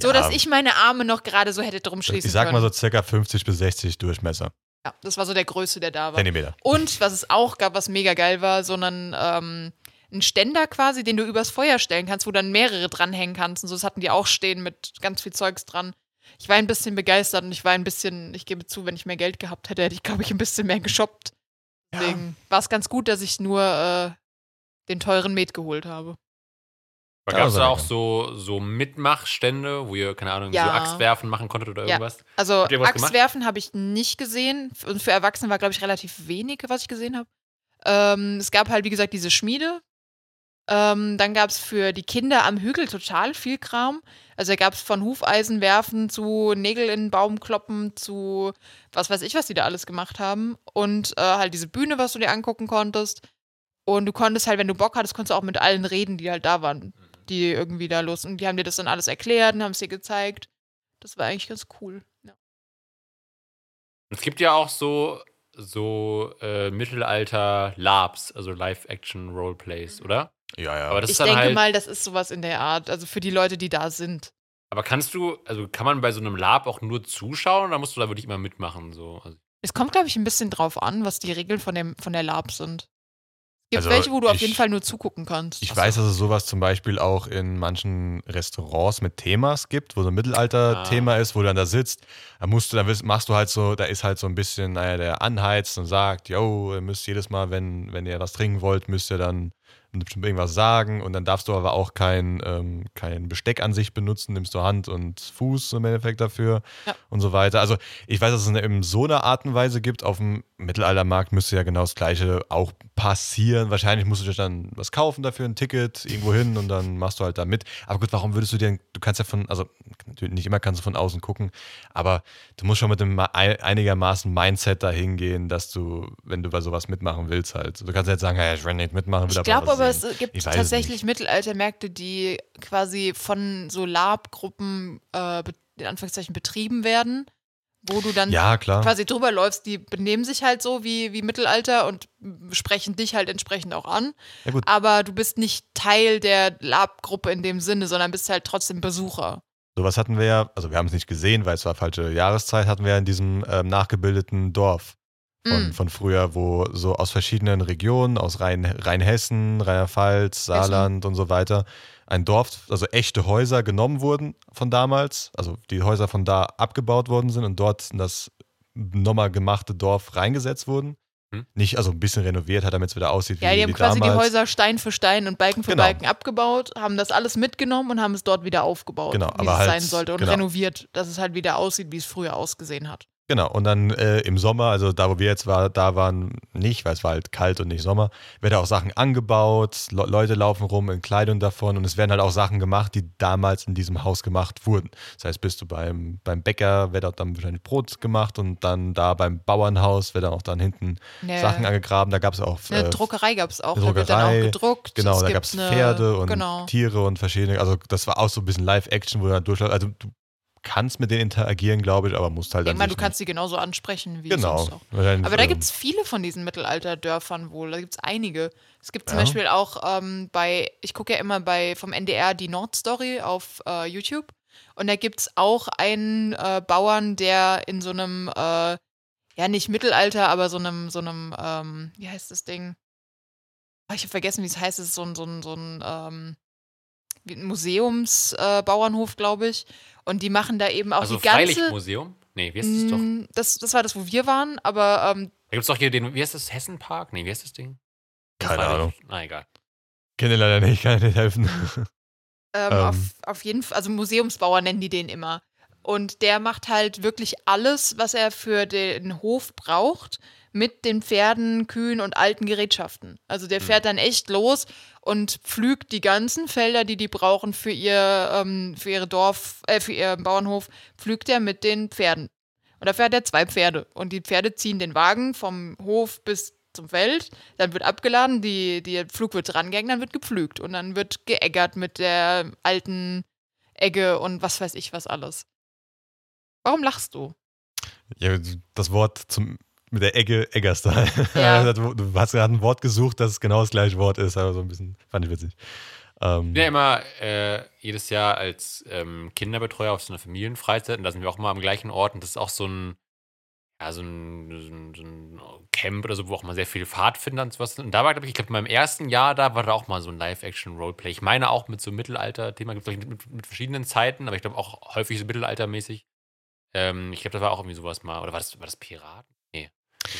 so, dass ich meine Arme noch gerade so hätte drum schließen Ich sag mal können. so circa 50 bis 60 Durchmesser. Ja, das war so der Größte, der da war. Zentimeter. Und was es auch gab, was mega geil war, so einen, ähm, einen Ständer quasi, den du übers Feuer stellen kannst, wo dann mehrere dranhängen kannst. Und so das hatten die auch stehen mit ganz viel Zeugs dran. Ich war ein bisschen begeistert und ich war ein bisschen, ich gebe zu, wenn ich mehr Geld gehabt hätte, hätte ich, glaube ich, ein bisschen mehr geshoppt. Deswegen war es ganz gut, dass ich nur äh, den teuren Met geholt habe. Aber Ja, gab es da auch so, so Mitmachstände, wo ihr, keine Ahnung, Ja. so Axtwerfen machen konntet oder Ja. irgendwas? Also was gemacht? Axtwerfen habe ich nicht gesehen. Und für Erwachsene war, glaube ich, relativ wenig, was ich gesehen habe. Ähm, es gab halt, wie gesagt, diese Schmiede. Ähm, dann gab es für die Kinder am Hügel total viel Kram. Also da gab es von Hufeisen werfen zu Nägel in den Baum kloppen zu was weiß ich, was die da alles gemacht haben. Und äh, halt diese Bühne, was du dir angucken konntest. Und du konntest halt, wenn du Bock hattest, konntest du auch mit allen reden, die halt da waren, die irgendwie da los. Und die haben dir das dann alles erklärt und haben es dir gezeigt. Das war eigentlich ganz cool. Ja. Es gibt ja auch so, so äh, Mittelalter-Labs, also Live-Action-Roleplays, oder? Ja, ja. Aber das ich ist dann denke halt. mal, das ist sowas in der Art. Also für die Leute, die da sind. Aber kannst du, also kann man bei so einem Lab auch nur zuschauen oder musst du da wirklich immer mitmachen? So? Also, Es kommt, glaube ich, ein bisschen drauf an, was die Regeln von, dem, von der Lab sind. Es gibt Also welche, wo du auf ich- jeden Fall nur zugucken kannst. Ich Ach so. weiß, dass es sowas zum Beispiel auch in manchen Restaurants mit Themas gibt, wo so ein Mittelalter-Thema ist, wo du dann da sitzt. Da musst du, da wirst- machst du halt so, da ist halt so ein bisschen, naja, der anheizt und sagt, yo, ihr müsst jedes Mal, wenn, wenn ihr was trinken wollt, müsst ihr dann bestimmt irgendwas sagen und dann darfst du aber auch kein, ähm, kein Besteck an sich benutzen, nimmst du Hand und Fuß im Endeffekt dafür Ja. und so weiter. Also ich weiß, dass es eine, in so einer Art und Weise gibt. Auf dem Mittelaltermarkt müsste ja genau das Gleiche auch passieren. Wahrscheinlich musst du dir dann was kaufen dafür, ein Ticket irgendwo hin und dann machst du halt da mit. Aber gut, warum würdest du dir, du kannst ja von, also natürlich nicht immer kannst du von außen gucken, aber du musst schon mit einem ma- ein- einigermaßen Mindset dahin gehen, dass du, wenn du bei sowas mitmachen willst, halt. Du kannst jetzt sagen, ja, ich will nicht mitmachen, will ich glaube aber, sehen. es gibt es tatsächlich nicht. Mittelaltermärkte, die quasi von so Lab-Gruppen äh, in Anführungszeichen betrieben werden, wo du dann Ja, klar. quasi drüber läufst, die benehmen sich halt so wie, wie Mittelalter und sprechen dich halt entsprechend auch an. Ja, gut. Aber du bist nicht Teil der Lab-Gruppe in dem Sinne, sondern bist halt trotzdem Besucher. Sowas hatten wir ja, also wir haben es nicht gesehen, weil es war falsche Jahreszeit, hatten wir ja in diesem ähm, nachgebildeten Dorf von, Mm. von früher, wo so aus verschiedenen Regionen, aus Rhein, Rheinhessen, Rheinland-Pfalz, Saarland und so weiter, ein Dorf, also echte Häuser genommen wurden von damals, also die Häuser von da abgebaut worden sind und dort in das nochmal gemachte Dorf reingesetzt wurden. Hm. Nicht, also ein bisschen renoviert hat, damit es wieder aussieht Ja, wie, die haben quasi damals. die Häuser Stein für Stein und Balken für Genau. Balken abgebaut, haben das alles mitgenommen und haben es dort wieder aufgebaut, Genau, wie aber es halt- sein sollte und genau. renoviert, dass es halt wieder aussieht, wie es früher ausgesehen hat. Genau, und dann äh, im Sommer, also da, wo wir jetzt waren, da waren nicht, weil es war halt kalt und nicht Sommer, werden auch Sachen angebaut, Le Leute laufen rum in Kleidung davon und es werden halt auch Sachen gemacht, die damals in diesem Haus gemacht wurden. Das heißt, bist du beim, beim Bäcker, wird auch dann wahrscheinlich Brot gemacht und dann da beim Bauernhaus wird dann auch dann hinten Eine, Sachen angegraben. Da gab es auch eine äh, Druckerei gab es auch, eine da wird dann Druckerei, auch gedruckt. Genau, da gab es Pferde und genau. Tiere und verschiedene, also das war auch so ein bisschen Live-Action, wo du dann durchläufst. Also du kannst mit denen interagieren, glaube ich, aber musst halt Ich dann meine, sich du kannst sie genauso ansprechen wie Genau. sonst auch. Aber da gibt es viele von diesen Mittelalterdörfern wohl. Da gibt es einige. Es gibt zum Ja. Beispiel auch ähm, bei, ich gucke ja immer bei vom NDR die Nordstory auf äh, YouTube. Und da gibt es auch einen äh, Bauern, der in so einem, äh, ja nicht Mittelalter, aber so einem, so einem, ähm, wie heißt das Ding? Ah, Ich habe vergessen, wie es heißt. Es ist so ein, so ein, so ein, ähm, Museumsbauernhof, äh, glaube ich. Und die machen da eben auch also die ganze. Freilichtmuseum? Nee, wie heißt das doch? Mm, Das, das war das, wo wir waren, aber ähm, Da gibt es doch hier den, wie heißt das, Hessenpark? Nee, wie heißt das Ding? Keine Freilich- Ahnung. Na, egal. Kenne leider nicht, kann ich nicht helfen. Ähm, Ähm. Auf, auf jeden Fall, also Museumsbauer nennen die den immer. Und der macht halt wirklich alles, was er für den Hof braucht. Mit den Pferden, Kühen und alten Gerätschaften. Also der fährt dann echt los und pflügt die ganzen Felder, die die brauchen für ihr, ähm, für ihre Dorf, äh, für ihren Bauernhof, pflügt er mit den Pferden. Und da fährt er zwei Pferde. Und die Pferde ziehen den Wagen vom Hof bis zum Feld. Dann wird abgeladen, die, die Flug wird drangehängt, dann wird gepflügt. Und dann wird geeggert mit der alten Egge und was weiß ich was alles. Warum lachst du? Ja, das Wort zum, mit der Egge, Eggerstyle. Ja. du hast gerade ein Wort gesucht, das genau das gleiche Wort ist, aber so ein bisschen, fand ich witzig. Ähm, Ich bin ja immer äh, jedes Jahr als ähm, Kinderbetreuer auf so einer Familienfreizeit und da sind wir auch immer am gleichen Ort und das ist auch so ein, ja, so ein, so ein, so ein Camp oder so, wo auch mal sehr viele Pfadfinder und sowas sind. Und da war, glaube ich, ich glaube, in meinem ersten Jahr da war da auch mal so ein Live-Action-Roleplay. Ich meine auch mit so Mittelalter-Thema, gibt es mit, mit verschiedenen Zeiten, aber ich glaube auch häufig so mittelaltermäßig. Ähm, ich glaube, da war auch irgendwie sowas mal, oder war das, war das Piraten?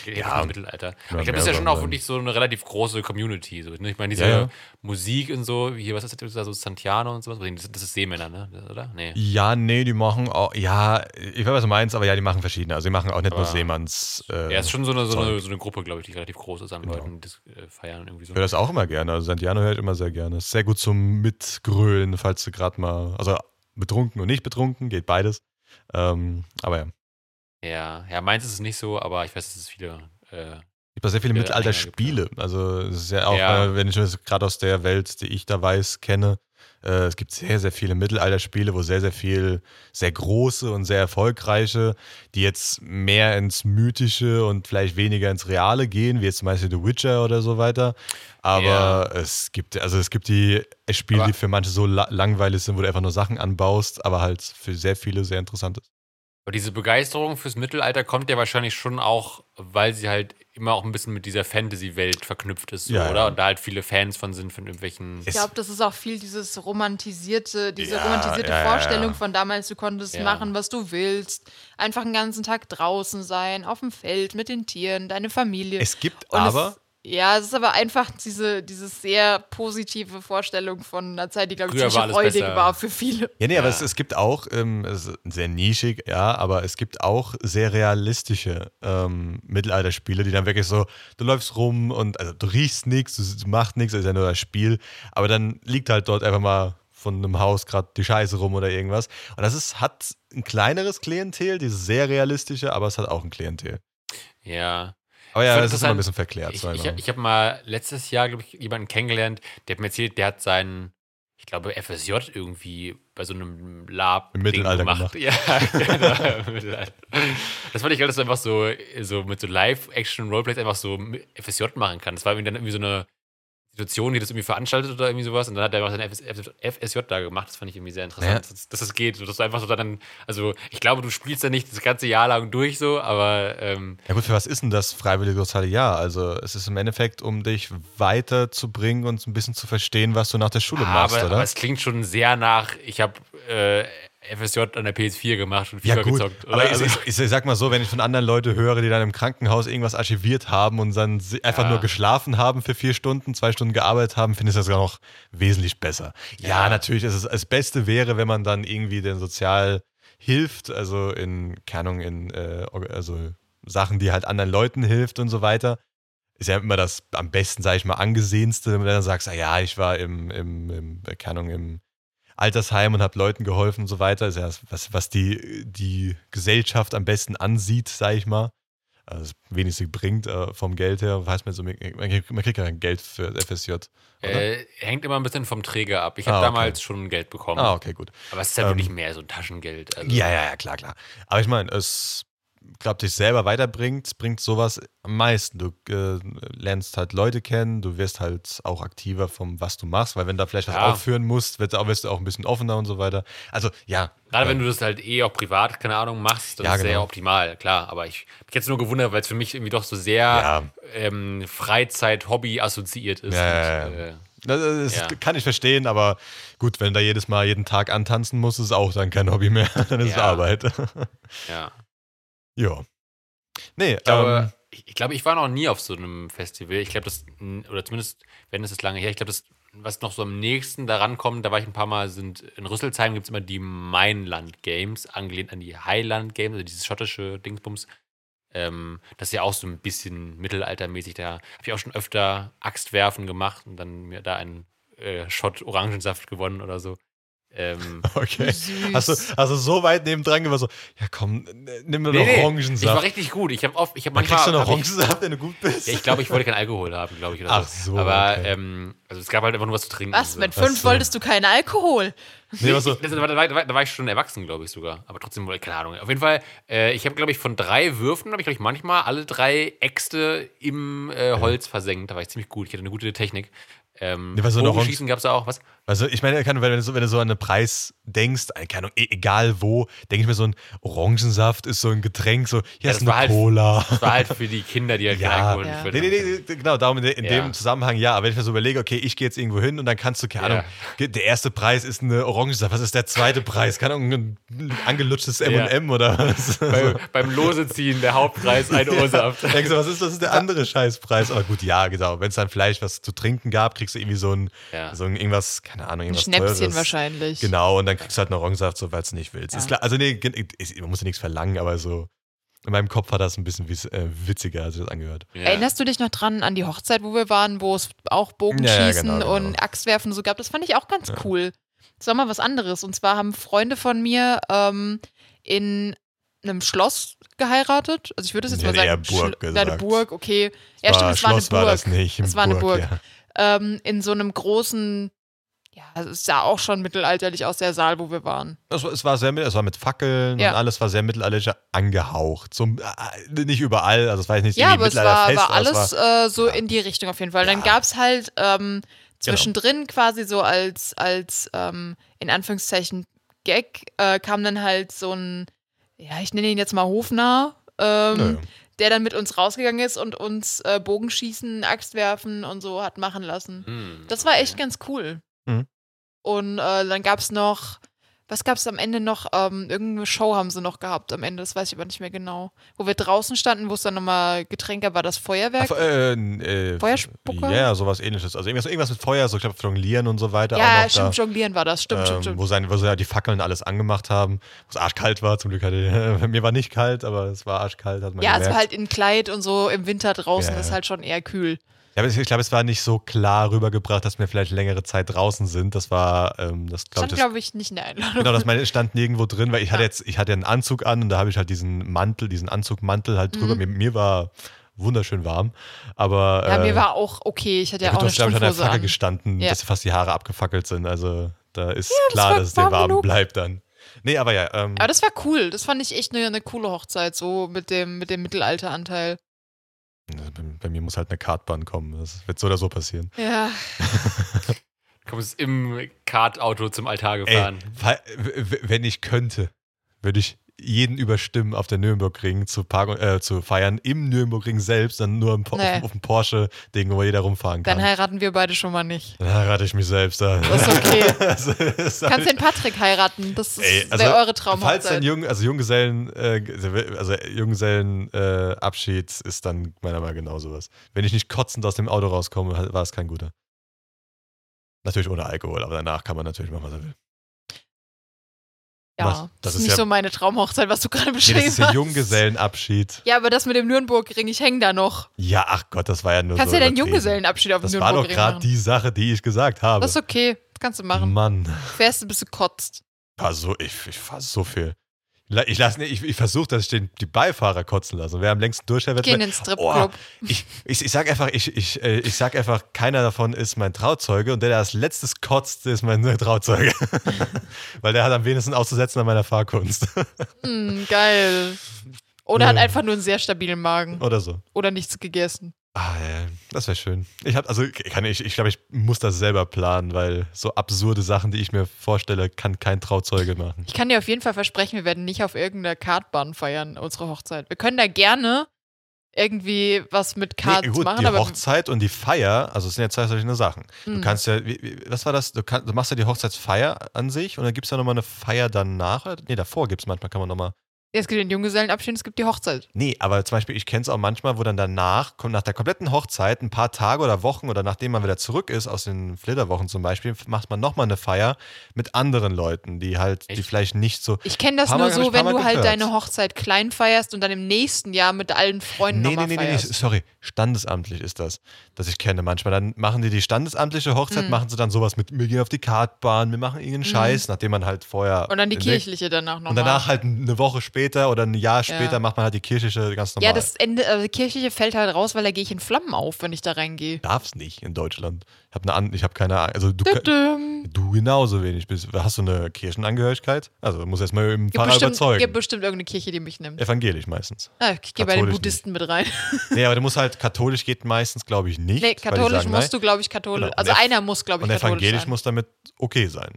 Ja. ja, Mittelalter. Ja, Aber ich glaube, das ist ja schon auch wirklich so eine relativ große Community. So, ne? Ich meine, diese Ja, ja. Musik und so, hier, was ist das da so Santiano und sowas? Das, das ist Seemänner, ne? Oder? Nee. ja, nee, die machen auch, ja, ich weiß, was du meinst, aber ja, die machen verschiedene. Also die machen auch nicht nur Aber- Seemanns. Äh, Ja, ist schon so eine, so eine, so eine Gruppe, glaube ich, die relativ groß ist an Genau. Leuten, die das äh, feiern irgendwie so. Ich höre das auch immer gerne. Also Santiano hört immer sehr gerne. Ist sehr gut zum Mitgrölen, falls du gerade mal, also betrunken und nicht betrunken, geht beides. Ähm, aber ja. Ja, ja, meins ist es nicht so, aber ich weiß, dass es viele. Äh, Es gibt auch sehr viele Ja, Mittelalter-Spiele. Also es ist ja auch, Ja. äh, wenn ich das gerade aus der Welt, die ich da weiß, kenne, äh, es gibt sehr, sehr viele Mittelalter-Spiele, wo sehr, sehr viel, sehr große und sehr erfolgreiche, die jetzt mehr ins Mythische und vielleicht weniger ins Reale gehen, wie jetzt zum Beispiel The Witcher oder so weiter. Aber es gibt, also es gibt die Spiele, Aber- die für manche so la langweilig sind, wo du einfach nur Sachen anbaust, aber halt für sehr viele sehr interessant ist. Aber diese Begeisterung fürs Mittelalter kommt ja wahrscheinlich schon auch, weil sie halt immer auch ein bisschen mit dieser Fantasy-Welt verknüpft ist, so, Ja, oder? ja. Und da halt viele Fans von sind, von irgendwelchen. Ich glaube, das ist auch viel dieses romantisierte, diese Ja, romantisierte Vorstellung ja. von damals, du konntest Ja. machen, was du willst, einfach den ganzen Tag draußen sein, auf dem Feld mit den Tieren, deine Familie. Es gibt Und aber. Es, ja, es ist aber einfach diese, diese sehr positive Vorstellung von einer Zeit, die, glaube ich, Früher ziemlich freudig besser. war für viele. Ja, nee, aber Ja. es, es gibt auch, ähm, es ist sehr nischig, ja, aber es gibt auch sehr realistische ähm, Mittelalterspiele, die dann wirklich so, du läufst rum und also du riechst nichts, du, du machst nichts, das ist ja nur das Spiel, aber dann liegt halt dort einfach mal von einem Haus gerade die Scheiße rum oder irgendwas. Und das ist, hat ein kleineres Klientel, dieses sehr realistische, aber es hat auch ein Klientel. Ja. Aber ja, das ist immer ein bisschen verklärt. Ich, ich, ich habe mal letztes Jahr, glaube ich, jemanden kennengelernt, der hat mir erzählt, der hat seinen, ich glaube, FSJ irgendwie bei so einem Lab Im Mittelalter gemacht. Ja, genau, im Mittelalter. Das fand ich geil, dass du einfach so, so mit so Live-Action-Roleplays einfach so mit FSJ machen kann. Das war irgendwie dann irgendwie so eine Situation, die das irgendwie veranstaltet oder irgendwie sowas. Und dann hat er einfach sein FS FSJ da gemacht. Das fand ich irgendwie sehr interessant, Ja. dass, dass das geht. Dass du einfach so dann, also ich glaube, du spielst ja nicht das ganze Jahr lang durch so, aber ähm, Ja gut, für was ist denn das freiwillige soziale Jahr? Also es ist im Endeffekt, um dich weiterzubringen und ein bisschen zu verstehen, was du nach der Schule Ah, machst, aber, oder? aber es klingt schon sehr nach, ich habe äh, FSJ an der PS4 gemacht und ja FIFA gut, gezockt. aber Also, ich, ich, sag mal so, wenn ich von anderen Leuten höre, die dann im Krankenhaus irgendwas archiviert haben und dann einfach Ja. nur geschlafen haben für vier Stunden, zwei Stunden gearbeitet haben, finde ich das sogar noch wesentlich besser. Ja, Ja. natürlich, ist es, das Beste wäre, wenn man dann irgendwie den sozial hilft, also in, keine Ahnung, in äh, also Sachen, die halt anderen Leuten hilft und so weiter. Ist ja immer das am besten, sage ich mal, angesehenste, wenn du dann sagst, ah ja, ich war im, im, im äh, keine Ahnung, im Altersheim und habe Leuten geholfen und so weiter. Ist ja das, was, was die, die Gesellschaft am besten ansieht, sage ich mal. Also das wenigste bringt äh, vom Geld her. Weiß man, so, man, kriegt- man kriegt ja kein Geld für FSJ. Oder? äh, hängt immer ein bisschen vom Träger ab. Ich habe Ah, okay. damals schon Geld bekommen. ah, okay, gut. Aber es ist halt Ähm, wirklich mehr so ein Taschengeld. Also, Ja, ja, ja, klar, klar. Aber ich meine, es, glaube dich selber weiterbringt, bringt sowas am meisten. Du äh, lernst halt Leute kennen, du wirst halt auch aktiver vom, was du machst, weil wenn du da vielleicht was Ja. aufführen musst, wirst, wirst du auch ein bisschen offener und so weiter. Also, ja. Gerade äh, wenn du das halt eh auch privat, keine Ahnung, machst, dann Ja, ist es sehr genau. optimal, klar. Aber ich habe jetzt nur gewundert, weil es für mich irgendwie doch so sehr Ja. ähm, Freizeit-Hobby assoziiert ist. Ja, ja, Und, äh, Das, das Ja. kann ich verstehen, aber gut, wenn da jedes Mal jeden Tag antanzen musst, ist auch dann kein Hobby mehr. dann ist Ja. Arbeit. ja. Ja. Nee, Ich glaube, ähm, ich, ich glaube, ich war noch nie auf so einem Festival. Ich glaube, das, oder zumindest, wenn es ist lange her, ich glaube, das, was noch so am nächsten daran kommt, da war ich ein paar Mal, sind in Rüsselsheim gibt es immer die Mainland Games, angelehnt an die Highland Games, also dieses schottische Dingsbums. Ähm, das ist ja auch so ein bisschen mittelaltermäßig. Da habe ich auch schon öfter Axtwerfen gemacht und dann mir da einen äh, Shot Orangensaft gewonnen oder so. Ähm, Okay. Süß. Hast du, hast du so weit nebendran gemacht, so, ja komm, nimm mir nee, noch nee, ich war Orangensaft. richtig gut. Ich habe oft, ich habe manchmal. kriegst du noch hab ich, Orangensaft, wenn du gut bist. ja, ich glaube, ich wollte keinen Alkohol haben, glaube ich. Oder Ach so. Aber okay. ähm, also es gab halt einfach nur was zu trinken. Was? so. Mit fünf so. wolltest du keinen Alkohol? nee, aber so, Das, da, war, da, war, da war ich schon erwachsen, glaube ich sogar. Aber trotzdem, keine Ahnung. Auf jeden Fall, äh, ich habe, glaube ich, von drei Würfen, habe ich, glaube ich, manchmal alle drei Äxte im äh, Holz versenkt. Da war ich ziemlich gut. Ich hatte eine gute Technik. Ähm, Nee, weil so eine Bogenschießen gab es da auch. Was? Also ich meine, keine wenn du so, wenn du so an einen Preis denkst, äh, keine Ahnung, e- egal wo, denke ich mir so ein Orangensaft ist so ein Getränk, so hier Ja, ist das eine war halt- Cola. Das war halt für die Kinder, die halt Ja. Alkohol Ja. Nee, nee, nee, genau, darum in, in Ja. dem Zusammenhang ja. Aber wenn ich mir so überlege, okay, ich gehe jetzt irgendwo hin und dann kannst du, keine Ja. Ahnung, ge- der erste Preis ist eine Orangensaft, was ist der zweite Preis? Keine Ahnung, ein angelutschtes M&M oder was? Bei, beim Loseziehen der Hauptpreis ein O-Saft. Denkst du, was ist, was ist der andere Scheißpreis? Aber gut, ja, genau. Wenn es dann vielleicht was zu trinken gab, kriegst du irgendwie so ein, Ja. so ein irgendwas, keine Ahnung, Ein irgendwas Schnäpschen Teures. wahrscheinlich. Genau, und dann kriegst du halt einen Orangensaft, so weil du nicht willst. Ja. Ist klar, also nee, man muss ja nichts verlangen, aber so in meinem Kopf war das ein bisschen äh, witziger, als ich das angehört. Ja. Erinnerst du dich noch dran an die Hochzeit, wo wir waren, wo es auch Bogenschießen Ja, ja, genau, genau. und Axtwerfen so gab? Das fand ich auch ganz Ja. cool. Das war mal was anderes. Und zwar haben Freunde von mir ähm, in einem Schloss geheiratet. Also ich würde es jetzt mal sagen. eher Burg Schlo- gesagt. Eine Burg, okay. Ja, War- stimmt, es war eine Burg. war das nicht. Es war eine Burg. Ja. Ähm, in so einem großen, ja, es sah auch schon mittelalterlich aus, der Saal, wo wir waren. Es, war- es war sehr, mit- es war mit Fackeln Ja. und alles war sehr mittelalterlich angehaucht. Zum, äh, nicht überall, also es war jetzt nicht Ja, aber es war, war aber es alles war- äh, so ja. in die Richtung auf jeden Fall. Dann Ja. gab es halt ähm, zwischendrin quasi so als, als ähm, in Anführungszeichen Gag, äh, kam dann halt so ein, ja, ich nenne ihn jetzt mal Hofnarr, ähm, der dann mit uns rausgegangen ist und uns äh, Bogenschießen, Axtwerfen und so hat machen lassen. Hm, Das war okay. echt ganz cool. Mhm. Und äh, dann gab es noch, was gab es am Ende noch? Ähm, irgendeine Show haben sie noch gehabt am Ende, das weiß ich aber nicht mehr genau. Wo wir draußen standen, wo es dann nochmal Getränke war, das Feuerwerk. Ach, äh, äh, Feuerspucker? Ja, sowas ähnliches. Also irgendwas, irgendwas mit Feuer, so ich glaube Jonglieren und so weiter. ja, stimmt, da. jonglieren war das, stimmt, ähm, stimmt, stimmt. Wo, sein, wo sie ja die Fackeln alles angemacht haben, wo es arschkalt war. Zum Glück hatte mir war nicht kalt, aber es war arschkalt, hat man Ja, es gemerkt. war halt in Kleid und so im Winter draußen, Ja, ist halt schon eher kühl. Ja, ich glaube, es war nicht so klar rübergebracht, dass wir vielleicht längere Zeit draußen sind. Das war, ähm, das glaube Stand, ich, das, glaube ich, nicht in der Einladung. genau, das meine, stand nirgendwo drin, weil ich hatte Ja. jetzt, ich hatte einen Anzug an und da habe ich halt diesen Mantel, diesen Anzugmantel halt drüber. Mhm. Mir, mir war wunderschön warm, aber ja, äh, mir war auch okay, ich hatte ja, auch eine hast, glaube ich, an der Strumpfhose Fackel an. gestanden, Ja. dass fast die Haare abgefackelt sind. Also da ist das klar, war dass es dir warm warm genug. bleibt dann. Nee, aber ja, ähm, Aber das war cool, das fand ich echt eine, eine coole Hochzeit, so mit dem, mit dem Mittelalteranteil. Bei, bei mir muss halt eine Kartbahn kommen. Das wird so oder so passieren. Ja, Du kommst im Kartauto zum Altar Ey, gefahren. w- wenn ich könnte, würde ich jeden überstimmen, auf der Nürburgring zu, Park äh, zu feiern, im Nürburgring selbst, dann nur Nee. auf, auf dem Porsche-Ding, wo jeder rumfahren dann kann. heiraten wir beide schon mal nicht. Dann heirate ich mich selbst. Da. Das ist okay. Das ist Du kannst den Patrick heiraten, das ist also, wäre eure Falls Traumhochzeit. ein Jung, also Junggesellen, äh, also Junggesellen äh, ist dann meiner Meinung nach genau sowas. Wenn ich nicht kotzend aus dem Auto rauskomme, war es kein guter. Natürlich ohne Alkohol, aber danach kann man natürlich machen, was er will. Ja, was- das, das ist nicht ja- so meine Traumhochzeit, was du gerade Nee, beschrieben das ist ja hast. Junggesellenabschied. Ja, aber das mit dem Nürnbergring, ich hänge da noch. Ja, ach Gott, das war ja nur Kannst so ja deinen. Junggesellenabschied auf dem Das war doch Nürnbergring gerade die Sache, die ich gesagt habe. Das ist okay, das kannst du machen. Mann, Fährst du, bis du kotzt. war so, ich, ich fahr so viel. Ich, lass- ich, ich versuche, dass ich den, die Beifahrer kotzen lasse. Wer am längsten durchhält, wird Geh in mir- den Stripclub. ich, ich, ich sag einfach, ich, ich, äh, ich sag einfach, keiner davon ist mein Trauzeuge und der, der als letztes kotzt, ist mein Trauzeuge. Weil der hat am wenigsten auszusetzen an meiner Fahrkunst. Hm, geil. Oder hat Ja. einfach nur einen sehr stabilen Magen. Oder so. Oder nichts gegessen. Ah, ja, das wäre schön. Ich hab, also kann ich, ich glaube, ich muss das selber planen, weil so absurde Sachen, die ich mir vorstelle, kann kein Trauzeuge machen. Ich kann dir auf jeden Fall versprechen, wir werden nicht auf irgendeiner Kartbahn feiern, unsere Hochzeit. Wir können da gerne irgendwie was mit Karts Nee, gut, machen, die Hochzeit und die Feier, also es sind ja zwei verschiedene Sachen. Du Hm. kannst ja, wie, was war das? Du, kann, du machst ja die Hochzeitsfeier an sich und dann gibt es ja nochmal eine Feier danach. Nee, davor gibt es manchmal, kann man nochmal. Es gibt den Junggesellenabschied, es gibt die Hochzeit. Nee, aber zum Beispiel, ich kenne es auch manchmal, wo dann danach, kommt nach der kompletten Hochzeit, ein paar Tage oder Wochen oder nachdem man wieder zurück ist, aus den Flitterwochen zum Beispiel, macht man nochmal eine Feier mit anderen Leuten, die halt, die vielleicht nicht so. Ich kenne das nur so, wenn du halt gehört. deine Hochzeit klein feierst und dann im nächsten Jahr mit allen Freunden Nee, nee, nochmal nee, nee, nee, feierst. sorry, standesamtlich ist das, das ich kenne manchmal. Dann machen die die standesamtliche Hochzeit, Mhm. machen sie dann sowas mit, wir gehen auf die Kartbahn, wir machen irgendeinen Scheiß, nachdem man halt vorher. Und dann die kirchliche danach nochmal. Und danach halt eine Woche später oder ein Jahr Ja. später macht man halt die kirchliche ganz normal. Ja, das Ende, also die kirchliche fällt halt raus, weil da gehe ich in Flammen auf, wenn ich da reingehe. darf's nicht in Deutschland. Ich habe eine, ich habe keine Ahnung. Also du, du genauso wenig bist. Hast du eine Kirchenangehörigkeit? Also du musst erstmal im Pfarrer bestimmt, überzeugen. gibt bestimmt irgendeine Kirche, die mich nimmt. Evangelisch meistens. Ah, ich gehe bei den Buddhisten mit rein. Nee, aber du musst halt, katholisch geht meistens, glaube ich, nicht. Nee, katholisch sagen, musst nein. du, glaube ich, katholisch. Genau. Also einer muss, glaube ich, Und katholisch evangelisch sein. muss damit okay sein.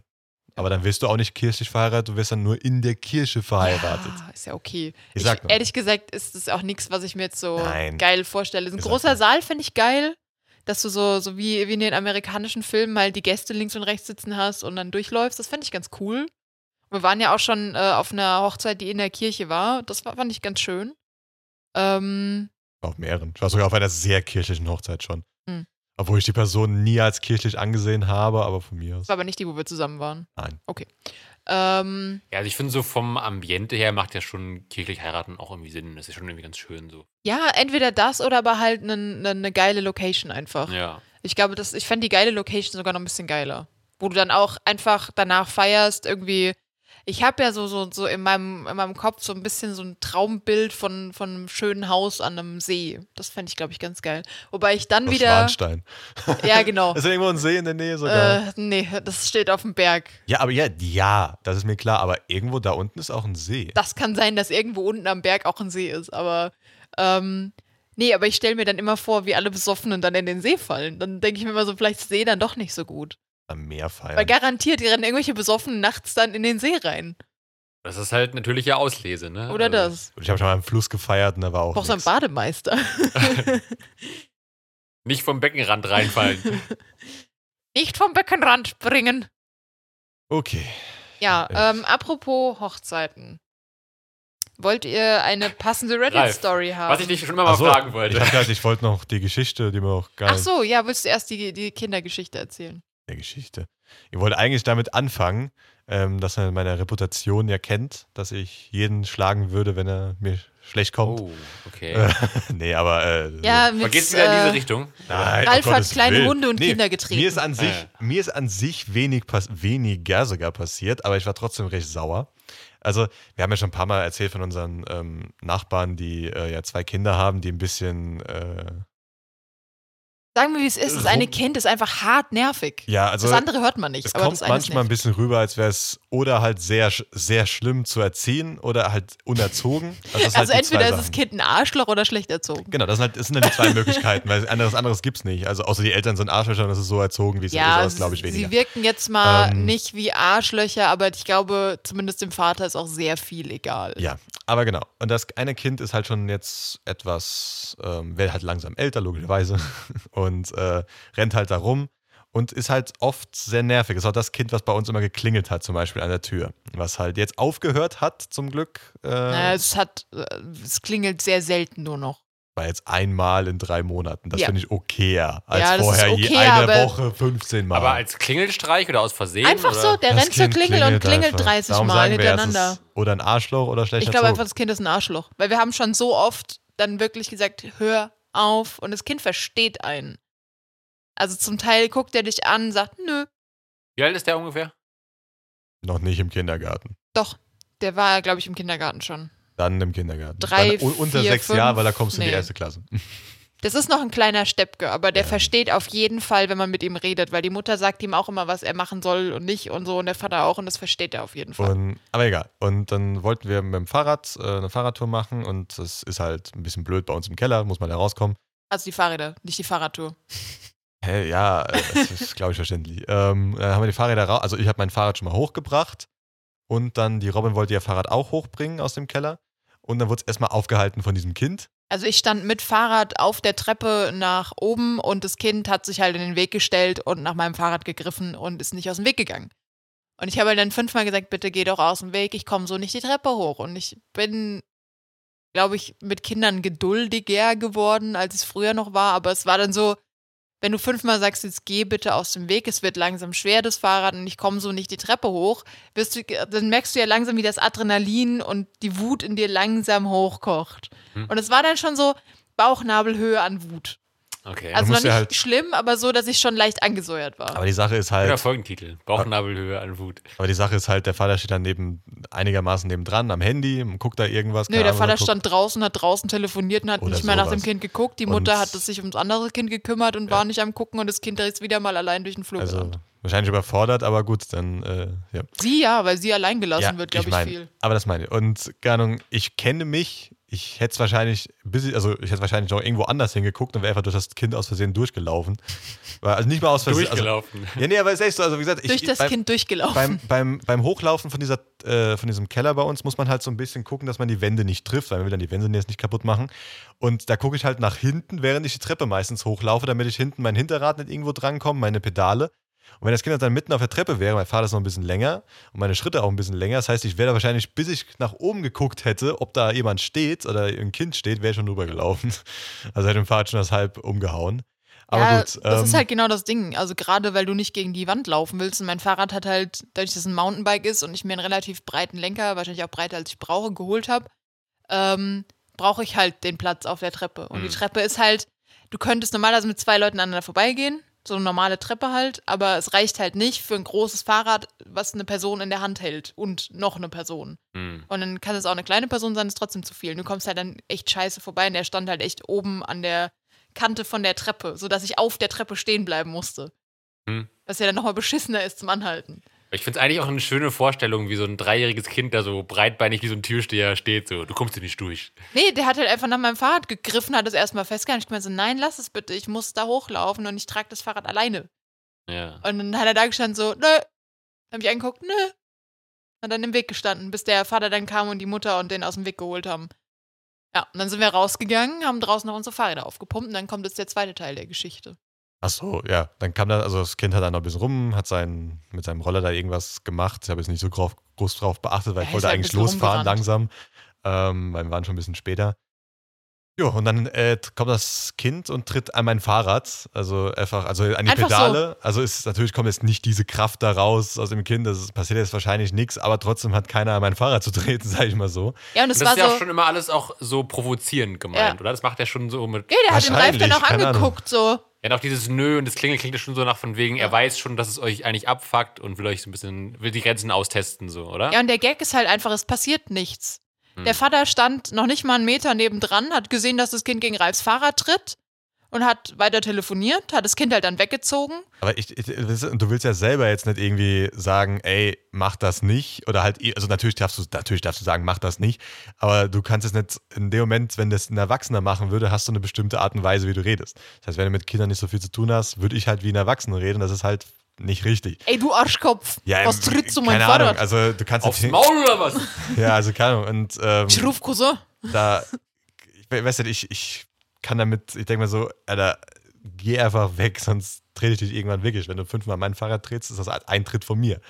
Aber dann wirst du auch nicht kirchlich verheiratet, du wirst dann nur in der Kirche verheiratet. Ja, ist ja okay. Ich Ich ehrlich gesagt ist das auch nichts, was ich mir jetzt so Nein. geil vorstelle. Ein Ich großer. Saal finde ich geil, dass du so, so wie, wie in den amerikanischen Filmen mal die Gäste links und rechts sitzen hast und dann durchläufst. Das fände ich ganz cool. Wir waren ja auch schon äh, auf einer Hochzeit, die in der Kirche war. Das war, fand ich ganz schön. Ähm, Auf mehreren. Ich war sogar auf einer sehr kirchlichen Hochzeit schon. Obwohl ich die Person nie als kirchlich angesehen habe, aber von mir aus. das war aber nicht die, wo wir zusammen waren. Nein. Ähm, Ja, also ich finde so vom Ambiente her macht ja schon kirchlich heiraten auch irgendwie Sinn. Das ist schon irgendwie ganz schön so. ja, entweder das oder aber halt eine ne, ne geile Location einfach. Ja. Ich glaube, das, ich fände die geile Location sogar noch ein bisschen geiler. Wo du dann auch einfach danach feierst, irgendwie. Ich habe ja so, so, so in, meinem, in meinem Kopf so ein bisschen so ein Traumbild von, von einem schönen Haus an einem See. Das fände ich, glaube ich, ganz geil. Wobei ich dann Auf wieder. Schwanstein. Ja, genau. Ist irgendwo ein See in der Nähe sogar? äh, nee, das steht auf dem Berg. ja, aber ja, ja, das ist mir klar. Aber irgendwo da unten ist auch ein See. Das kann sein, dass irgendwo unten am Berg auch ein See ist, aber. Ähm, nee, aber ich stelle mir dann immer vor, wie alle Besoffenen dann in den See fallen. Dann denke ich mir immer so, vielleicht ist See dann doch nicht so gut. Am Meer feiern. Weil garantiert, die rennen irgendwelche Besoffenen nachts dann in den See rein. Das ist halt natürliche Auslese, ne? Oder Also, das. Und ich habe schon mal im Fluss gefeiert und da war auch. Brauchst du einen. Bademeister. Nicht vom Beckenrand reinfallen. Nicht vom Beckenrand springen. Okay. Ja, Ich- ähm, apropos Hochzeiten. Wollt ihr eine passende Reddit-Story haben? Was ich dich schon immer mal so, fragen Ich, wollte. hab gedacht, ich wollte noch die Geschichte, die mir auch gar Ach so, ja, willst du erst die, die Kindergeschichte erzählen? Der Geschichte. Ich wollte eigentlich damit anfangen, ähm, dass er meine Reputation ja kennt, dass ich jeden schlagen würde, wenn er mir schlecht kommt. Oh, okay. Äh, nee, aber äh, Ja, mit, geht's wieder in diese äh, Richtung? Nein, Ralf um hat Gottes kleine Willen. Hunde und Kinder getreten. Mir ist an sich, Ja. mir ist an sich wenig pass weniger sogar passiert, aber ich war trotzdem recht sauer. Also, wir haben ja schon ein paar Mal erzählt von unseren ähm, Nachbarn, die äh, ja zwei Kinder haben, die ein bisschen äh, Sagen wir, wie es ist. Das eine Kind ist einfach hart nervig. ja, also das andere hört man nicht. es kommt manchmal ein bisschen rüber, als wäre es oder halt sehr, sehr schlimm zu erziehen oder halt unerzogen. Also, ist Also halt entweder ist das. Kind ein Arschloch oder schlecht erzogen. Genau, das sind, halt, das sind halt die zwei Möglichkeiten, weil anderes anderes gibt's nicht. Also außer die Eltern sind Arschlöcher und das ist so erzogen, wie es Ja, ist, glaube ich, weniger. sie wirken jetzt mal Ähm, nicht wie Arschlöcher, aber ich glaube, zumindest dem Vater ist auch sehr viel egal. Ja, aber genau. Und das eine Kind ist halt schon jetzt etwas, ähm, wird halt langsam älter, logischerweise, und äh, rennt halt da rum und ist halt oft sehr nervig. Ist auch das Kind, was bei uns immer geklingelt hat, zum Beispiel an der Tür. Was halt jetzt aufgehört hat, zum Glück. Äh, Naja, es hat, äh, es klingelt sehr selten nur noch. war jetzt einmal in drei Monaten. Das Ja. finde ich okayer, als Ja, das vorher je okay, eine aber- Woche 15 Mal. Aber als Klingelstreich oder aus Versehen? Einfach oder? so, der Das rennt zur Klingel und klingelt einfach. 30 Darum Mal hintereinander. ist oder ein Arschloch oder schlechter Ich glaube einfach, das Kind ist ein Arschloch. Weil wir haben schon so oft dann wirklich gesagt, hör auf. Und das Kind versteht einen. Also zum Teil guckt er dich an, sagt, nö, Wie alt ist der ungefähr? Noch nicht im Kindergarten. doch. Der war, glaube ich, im Kindergarten schon. Dann im Kindergarten. Drei, Dann un- unter vier, sechs fünf? Jahre, weil da kommst du in die Nee. erste Klasse. Das ist noch ein kleiner Steppke, aber der Ja. versteht auf jeden Fall, wenn man mit ihm redet, weil die Mutter sagt ihm auch immer, was er machen soll und nicht und so und der Vater auch und das versteht er auf jeden Fall. Und, aber egal. Und dann wollten wir mit dem Fahrrad äh, eine Fahrradtour machen und das ist halt ein bisschen blöd bei uns im Keller, muss man da rauskommen. Also die Fahrräder, nicht die Fahrradtour. Hä, ja, äh, das ist, glaube ich, verständlich. Ähm, dann haben wir die Fahrräder raus. Also ich habe mein Fahrrad schon mal hochgebracht und dann die Robin wollte ihr Fahrrad auch hochbringen aus dem Keller. Und dann wurde es erstmal aufgehalten von diesem Kind. Also ich stand mit Fahrrad auf der Treppe nach oben und das Kind hat sich halt in den Weg gestellt und nach meinem Fahrrad gegriffen und ist nicht aus dem Weg gegangen. Und ich habe halt dann fünfmal gesagt, bitte geh doch aus dem Weg, ich komme so nicht die Treppe hoch. Und ich bin, glaube ich, mit Kindern geduldiger geworden, als es früher noch war. Aber es war dann so, wenn du fünfmal sagst, jetzt geh bitte aus dem Weg, es wird langsam schwer, das Fahrrad, und ich komme so nicht die Treppe hoch, wirst du, dann merkst du ja langsam, wie das Adrenalin und die Wut in dir langsam hochkocht. Hm. Und es war dann schon so Bauchnabelhöhe an Wut. Okay. Also noch nicht ja halt- schlimm, aber so, dass ich schon leicht angesäuert war. Aber die Sache ist halt, Folgentitel. Bauchnabelhöhe an Wut. aber die Sache ist halt, der Vater steht dann neben, einigermaßen nebendran am Handy, guckt da irgendwas. Nö, der Ahnung, Vater stand draußen, hat draußen telefoniert und hat Oder nicht mehr nach dem sowas. Kind geguckt. Die Mutter Und- hat sich ums andere Kind gekümmert und war nicht am Gucken und das Kind ist wieder mal allein durch den Flur Also gerannt. wahrscheinlich überfordert, aber gut, dann, äh, ja. Sie ja, weil sie allein gelassen wird, glaube ich, mein, viel. Aber das meine ich. Und keine Ahnung, ich kenne mich, ich hätte es wahrscheinlich, bis ich, also ich hätte wahrscheinlich noch irgendwo anders hingeguckt und wäre einfach durch das Kind aus Versehen durchgelaufen. Also nicht mal aus Versehen. Durchgelaufen. Also, ja, nee, aber es ist echt so, also wie gesagt, ich, Durch das beim, Kind durchgelaufen. beim, beim, beim Hochlaufen von, dieser, äh, von diesem Keller bei uns muss man halt so ein bisschen gucken, dass man die Wände nicht trifft, weil man will dann die Wände jetzt nicht kaputt machen. Und da gucke ich halt nach hinten, während ich die Treppe meistens hochlaufe, damit ich hinten mein Hinterrad nicht irgendwo drankomme, meine Pedale. Und wenn das Kind dann mitten auf der Treppe wäre, mein Vater ist noch ein bisschen länger und meine Schritte auch ein bisschen länger, das heißt, ich wäre da wahrscheinlich, bis ich nach oben geguckt hätte, ob da jemand steht oder ein Kind steht, wäre ich schon drüber gelaufen. Also hätte dem Fahrrad schon das halb umgehauen. Aber ja, gut. das ähm, ist halt genau das Ding. Also gerade weil du nicht gegen die Wand laufen willst und mein Fahrrad hat halt, dadurch, dass es ein Mountainbike ist und ich mir einen relativ breiten Lenker, wahrscheinlich auch breiter als ich brauche, geholt habe, ähm, brauche ich halt den Platz auf der Treppe. Und die Mhm. Treppe ist halt, du könntest normalerweise mit zwei Leuten aneinander vorbeigehen, so eine normale Treppe halt, aber es reicht halt nicht für ein großes Fahrrad, was eine Person in der Hand hält und noch eine Person. Hm. Und dann kann es auch eine kleine Person sein, ist trotzdem zu viel. Und du kommst halt dann echt scheiße vorbei und der stand halt echt oben an der Kante von der Treppe, sodass ich auf der Treppe stehen bleiben musste. Hm. Was ja dann nochmal beschissener ist zum Anhalten. Ich finde es eigentlich auch eine schöne Vorstellung, wie so ein dreijähriges Kind da so breitbeinig wie so ein Türsteher steht. So, du kommst hier nicht durch. Nee, der hat halt einfach nach meinem Fahrrad gegriffen, hat es erstmal festgehalten. Ich gemeint so, nein, lass es bitte, ich muss da hochlaufen und ich trage das Fahrrad alleine. Ja. Und dann hat er da gestanden so, nö. Hab ich angeguckt, nö. Hat dann im Weg gestanden, bis der Vater dann kam und die Mutter und den aus dem Weg geholt haben. Ja, und dann sind wir rausgegangen, haben draußen noch unsere Fahrräder aufgepumpt und dann kommt jetzt der zweite Teil der Geschichte. Ach so, ja. Dann kam da, also das Kind hat dann noch ein bisschen rum, hat sein, mit seinem Roller da irgendwas gemacht. Ich habe jetzt nicht so groß, groß drauf beachtet, weil Ja, ich wollte halt eigentlich losfahren langsam. Ähm, weil wir waren schon ein bisschen später. Ja, und dann äh, kommt das Kind und tritt an mein Fahrrad, also einfach, also an die Einfach Pedale. Also ist natürlich kommt jetzt nicht diese Kraft da raus aus dem Kind, das passiert jetzt wahrscheinlich nichts, aber trotzdem hat keiner an mein Fahrrad zu treten, sage ich mal so. Ja, und es das war ist ja so. auch schon immer alles auch so provozierend gemeint, Ja. oder? Das macht er schon so mit. ja, der hat den Ralf dann auch angeguckt, so. Ja, auch dieses Nö und das Klingel klingt ja schon so nach von wegen, er weiß schon, dass es euch eigentlich abfuckt und will euch so ein bisschen, will die Grenzen austesten, so, oder? Ja, und der Gag ist halt einfach, es passiert nichts. Hm. Der Vater stand noch nicht mal einen Meter nebendran, hat gesehen, dass das Kind gegen Ralfs Fahrrad tritt und hat weiter telefoniert, hat das Kind halt dann weggezogen. Aber ich, ich, du willst ja selber jetzt nicht irgendwie sagen, ey, mach das nicht. Oder halt, also natürlich darfst du, natürlich darfst du sagen, mach das nicht. Aber du kannst es nicht in dem Moment, wenn das ein Erwachsener machen würde, hast du eine bestimmte Art und Weise, wie du redest. Das heißt, wenn du mit Kindern nicht so viel zu tun hast, würde ich halt wie ein Erwachsener reden. Das ist halt nicht richtig. Ey, du Arschkopf, Ja, was ähm, trittst du mein keine Fahrrad? Ahnung, also du kannst Aufs Maul oder was? Ja, also keine Ahnung. Und ähm, ich ruf Cousin. da, ich we- weißt du, ich, ich kann damit, ich denke mal so, Alter, geh einfach weg, sonst trete ich dich irgendwann wirklich. Wenn du fünfmal mein Fahrrad trittst, ist das ein Tritt von mir.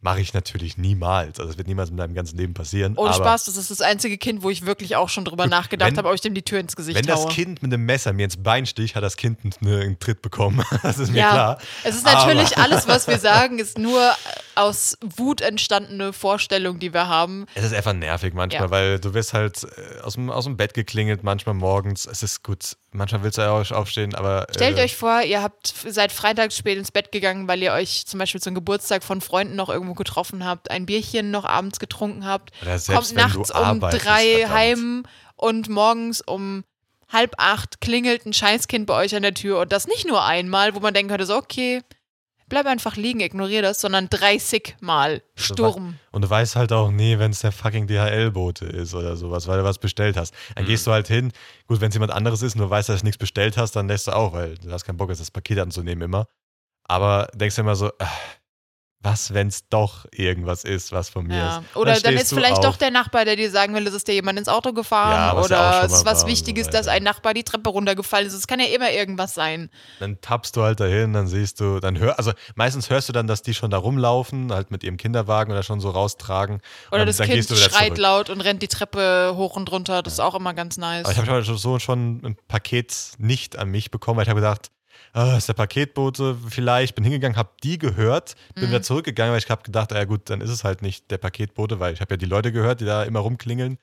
Mache ich natürlich niemals. Also das wird niemals in deinem ganzen Leben passieren. Ohne Spaß, das ist das einzige Kind, wo ich wirklich auch schon drüber nachgedacht habe, ob ich dem die Tür ins Gesicht Wenn das haue. Kind mit einem Messer mir ins Bein sticht, hat das Kind einen, einen Tritt bekommen. Das ist mir ja, klar. es ist natürlich Aber- alles, was wir sagen, ist nur aus Wut entstandene Vorstellung, die wir haben. Es ist einfach nervig manchmal, Ja. weil du wirst halt äh, aus dem, aus dem Bett geklingelt, manchmal morgens. Es ist gut. Manchmal willst du ja auch aufstehen, aber. Stellt äh, euch vor, ihr habt seid freitags spät ins Bett gegangen, weil ihr euch zum Beispiel zum Geburtstag von Freunden noch irgendwo getroffen habt, ein Bierchen noch abends getrunken habt, kommt nachts um drei heim und morgens um halb acht klingelt ein Scheißkind bei euch an der Tür und das nicht nur einmal, wo man denken könnte, so okay, bleib einfach liegen, ignoriere das, sondern 30 Mal Sturm. Und du weißt halt auch nie, wenn es der fucking DHL-Bote ist oder sowas, weil du was bestellt hast. Dann Mhm. gehst du halt hin. Gut, wenn es jemand anderes ist und du weißt, dass du nichts bestellt hast, dann lässt du auch, weil du hast keinen Bock, jetzt das Paket anzunehmen immer. Aber denkst du immer so, ah, was, wenn es doch irgendwas ist, was von mir Ja. ist. Oder dann, stehst ist vielleicht auf. doch der Nachbar, der dir sagen will, es ist dir jemand ins Auto gefahren. Ja, ja oder es ist was und so Wichtiges, dass ein Nachbar die Treppe runtergefallen ist. Es kann ja immer irgendwas sein. Dann tappst du halt dahin, dann siehst du, dann hör, also meistens hörst du dann, dass die schon da rumlaufen, halt mit ihrem Kinderwagen oder schon so raustragen. Oder dann, das dann Kind schreit zurück. laut und rennt die Treppe hoch und runter. Das ist auch immer ganz nice. Aber ich habe so schon ein Paket nicht an mich bekommen, weil ich habe gedacht, ah, ist der Paketbote vielleicht. Bin hingegangen, habe die gehört, bin Mhm. wieder zurückgegangen, weil ich habe gedacht, ja gut, dann ist es halt nicht der Paketbote, weil ich habe ja die Leute gehört, die da immer rumklingeln. Und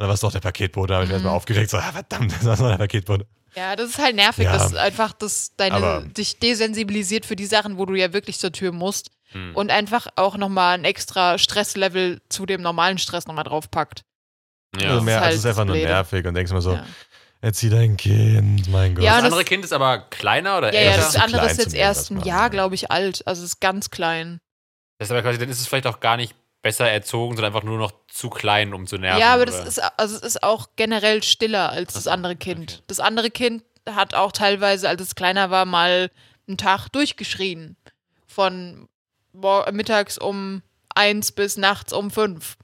dann war es doch der Paketbote, da habe ich mich Mhm. erstmal aufgeregt, so, ah, verdammt, das war der Paketbote. Ja, das ist halt nervig, Ja. dass einfach das deine, dich desensibilisiert für die Sachen, wo du ja wirklich zur Tür musst Hm. und einfach auch nochmal ein extra Stresslevel zu dem normalen Stress nochmal draufpackt. ja. also ist mehr, halt also es ist einfach das nur nervig und denkst mir so, ja. Erzieh dein Kind, mein Gott. Ja, das und andere das- Kind ist aber kleiner oder Ja, ja, älter? das zu andere ist jetzt erst ein Jahr, ja. glaube ich, alt. Also es ist ganz klein. Das ist aber quasi, dann ist es vielleicht auch gar nicht besser erzogen, sondern einfach nur noch zu klein, um zu nerven. ja, aber das ist, also es ist auch generell stiller als das andere Kind. okay. Das andere Kind hat auch teilweise, als es kleiner war, mal einen Tag durchgeschrien. Von mittags um eins bis nachts um fünf.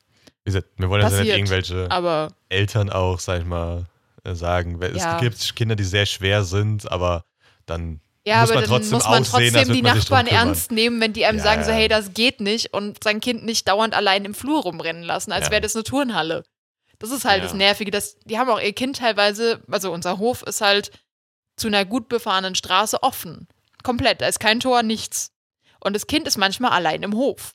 Wie gesagt, wir wollen jetzt nicht irgendwelche Aber Eltern auch, sag ich mal, sagen. weil Ja. Es gibt Kinder, die sehr schwer sind, aber dann ja, muss aber man dann trotzdem muss man aussehen, trotzdem die Nachbarn ernst nehmen, wenn die einem Ja, sagen, so, hey, das geht nicht und sein Kind nicht dauernd allein im Flur rumrennen lassen, als wäre das eine Turnhalle. Das ist halt das Nervige, dass die haben auch ihr Kind teilweise, also unser Hof ist halt zu einer gut befahrenen Straße offen. Komplett, da ist kein Tor, nichts. Und das Kind ist manchmal allein im Hof.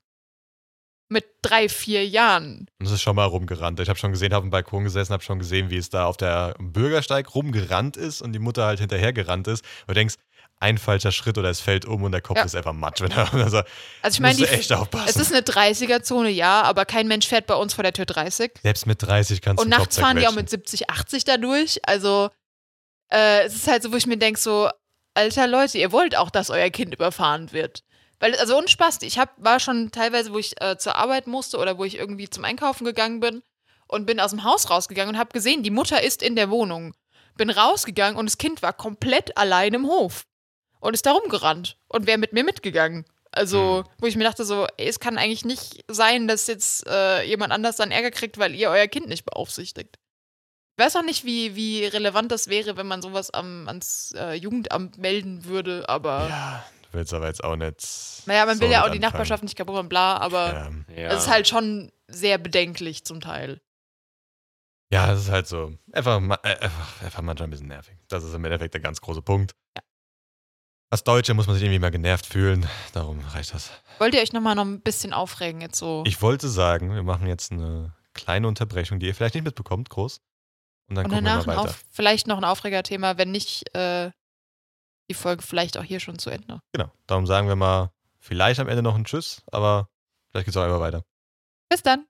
Mit drei, vier Jahren. Und es ist schon mal rumgerannt. Ich habe schon gesehen, habe im Balkon gesessen, habe schon gesehen, wie es da auf der Bürgersteig rumgerannt ist und die Mutter halt hinterher gerannt ist. Und du denkst, ein falscher Schritt oder es fällt um und der Kopf Ja. ist einfach matsch. Also, Also ich meine, echt aufpassen. es ist eine 30er-Zone, ja, aber kein Mensch fährt bei uns vor der Tür 30. Selbst mit 30 kannst Und du den nachts fahren die auch mit 70, 80 da durch. Also, äh, es ist halt so, wo ich mir denke, so, alter Leute, ihr wollt auch, dass euer Kind überfahren wird. Weil, also ohne Spaß, ich hab, war schon teilweise, wo ich äh, zur Arbeit musste oder wo ich irgendwie zum Einkaufen gegangen bin und bin aus dem Haus rausgegangen und habe gesehen, die Mutter ist in der Wohnung. Bin rausgegangen und das Kind war komplett allein im Hof und ist da rumgerannt und wäre mit mir mitgegangen. Also, wo ich mir dachte, so, ey, es kann eigentlich nicht sein, dass jetzt äh, jemand anders dann Ärger kriegt, weil ihr euer Kind nicht beaufsichtigt. Ich weiß auch nicht, wie, wie relevant das wäre, wenn man sowas am, ans äh, Jugendamt melden würde, aber Ja, du willst aber jetzt auch nicht. naja, man will so ja auch die anfangen. Nachbarschaft nicht kaputt machen, bla, aber Ja. ja. es ist halt schon sehr bedenklich zum Teil. ja, es ist halt so. Einfach, äh, einfach, einfach manchmal ein bisschen nervig. Das ist im Endeffekt der ganz große Punkt. Ja. Als Deutsche muss man sich irgendwie mal genervt fühlen. Darum reicht das. Wollt ihr euch nochmal noch ein bisschen aufregen jetzt so? Ich wollte sagen, wir machen jetzt eine kleine Unterbrechung, die ihr vielleicht nicht mitbekommt, groß. Und dann und gucken danach wir mal weiter. auf, vielleicht noch ein Aufregerthema, wenn nicht äh, die Folge vielleicht auch hier schon zu Ende. Genau. Darum sagen wir mal, vielleicht am Ende noch ein Tschüss, aber vielleicht geht es auch immer weiter. Bis dann.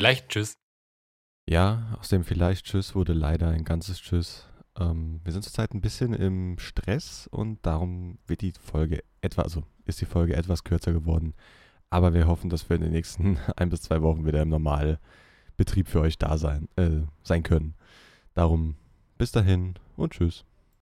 Vielleicht tschüss. Ja, aus dem vielleicht Tschüss wurde leider ein ganzes Tschüss. Ähm, wir sind zurzeit ein bisschen im Stress und darum wird die Folge etwa, also ist die Folge etwas kürzer geworden. Aber wir hoffen, dass wir in den nächsten ein bis zwei Wochen wieder im Normalbetrieb für euch da sein, äh, sein können. Darum bis dahin und tschüss.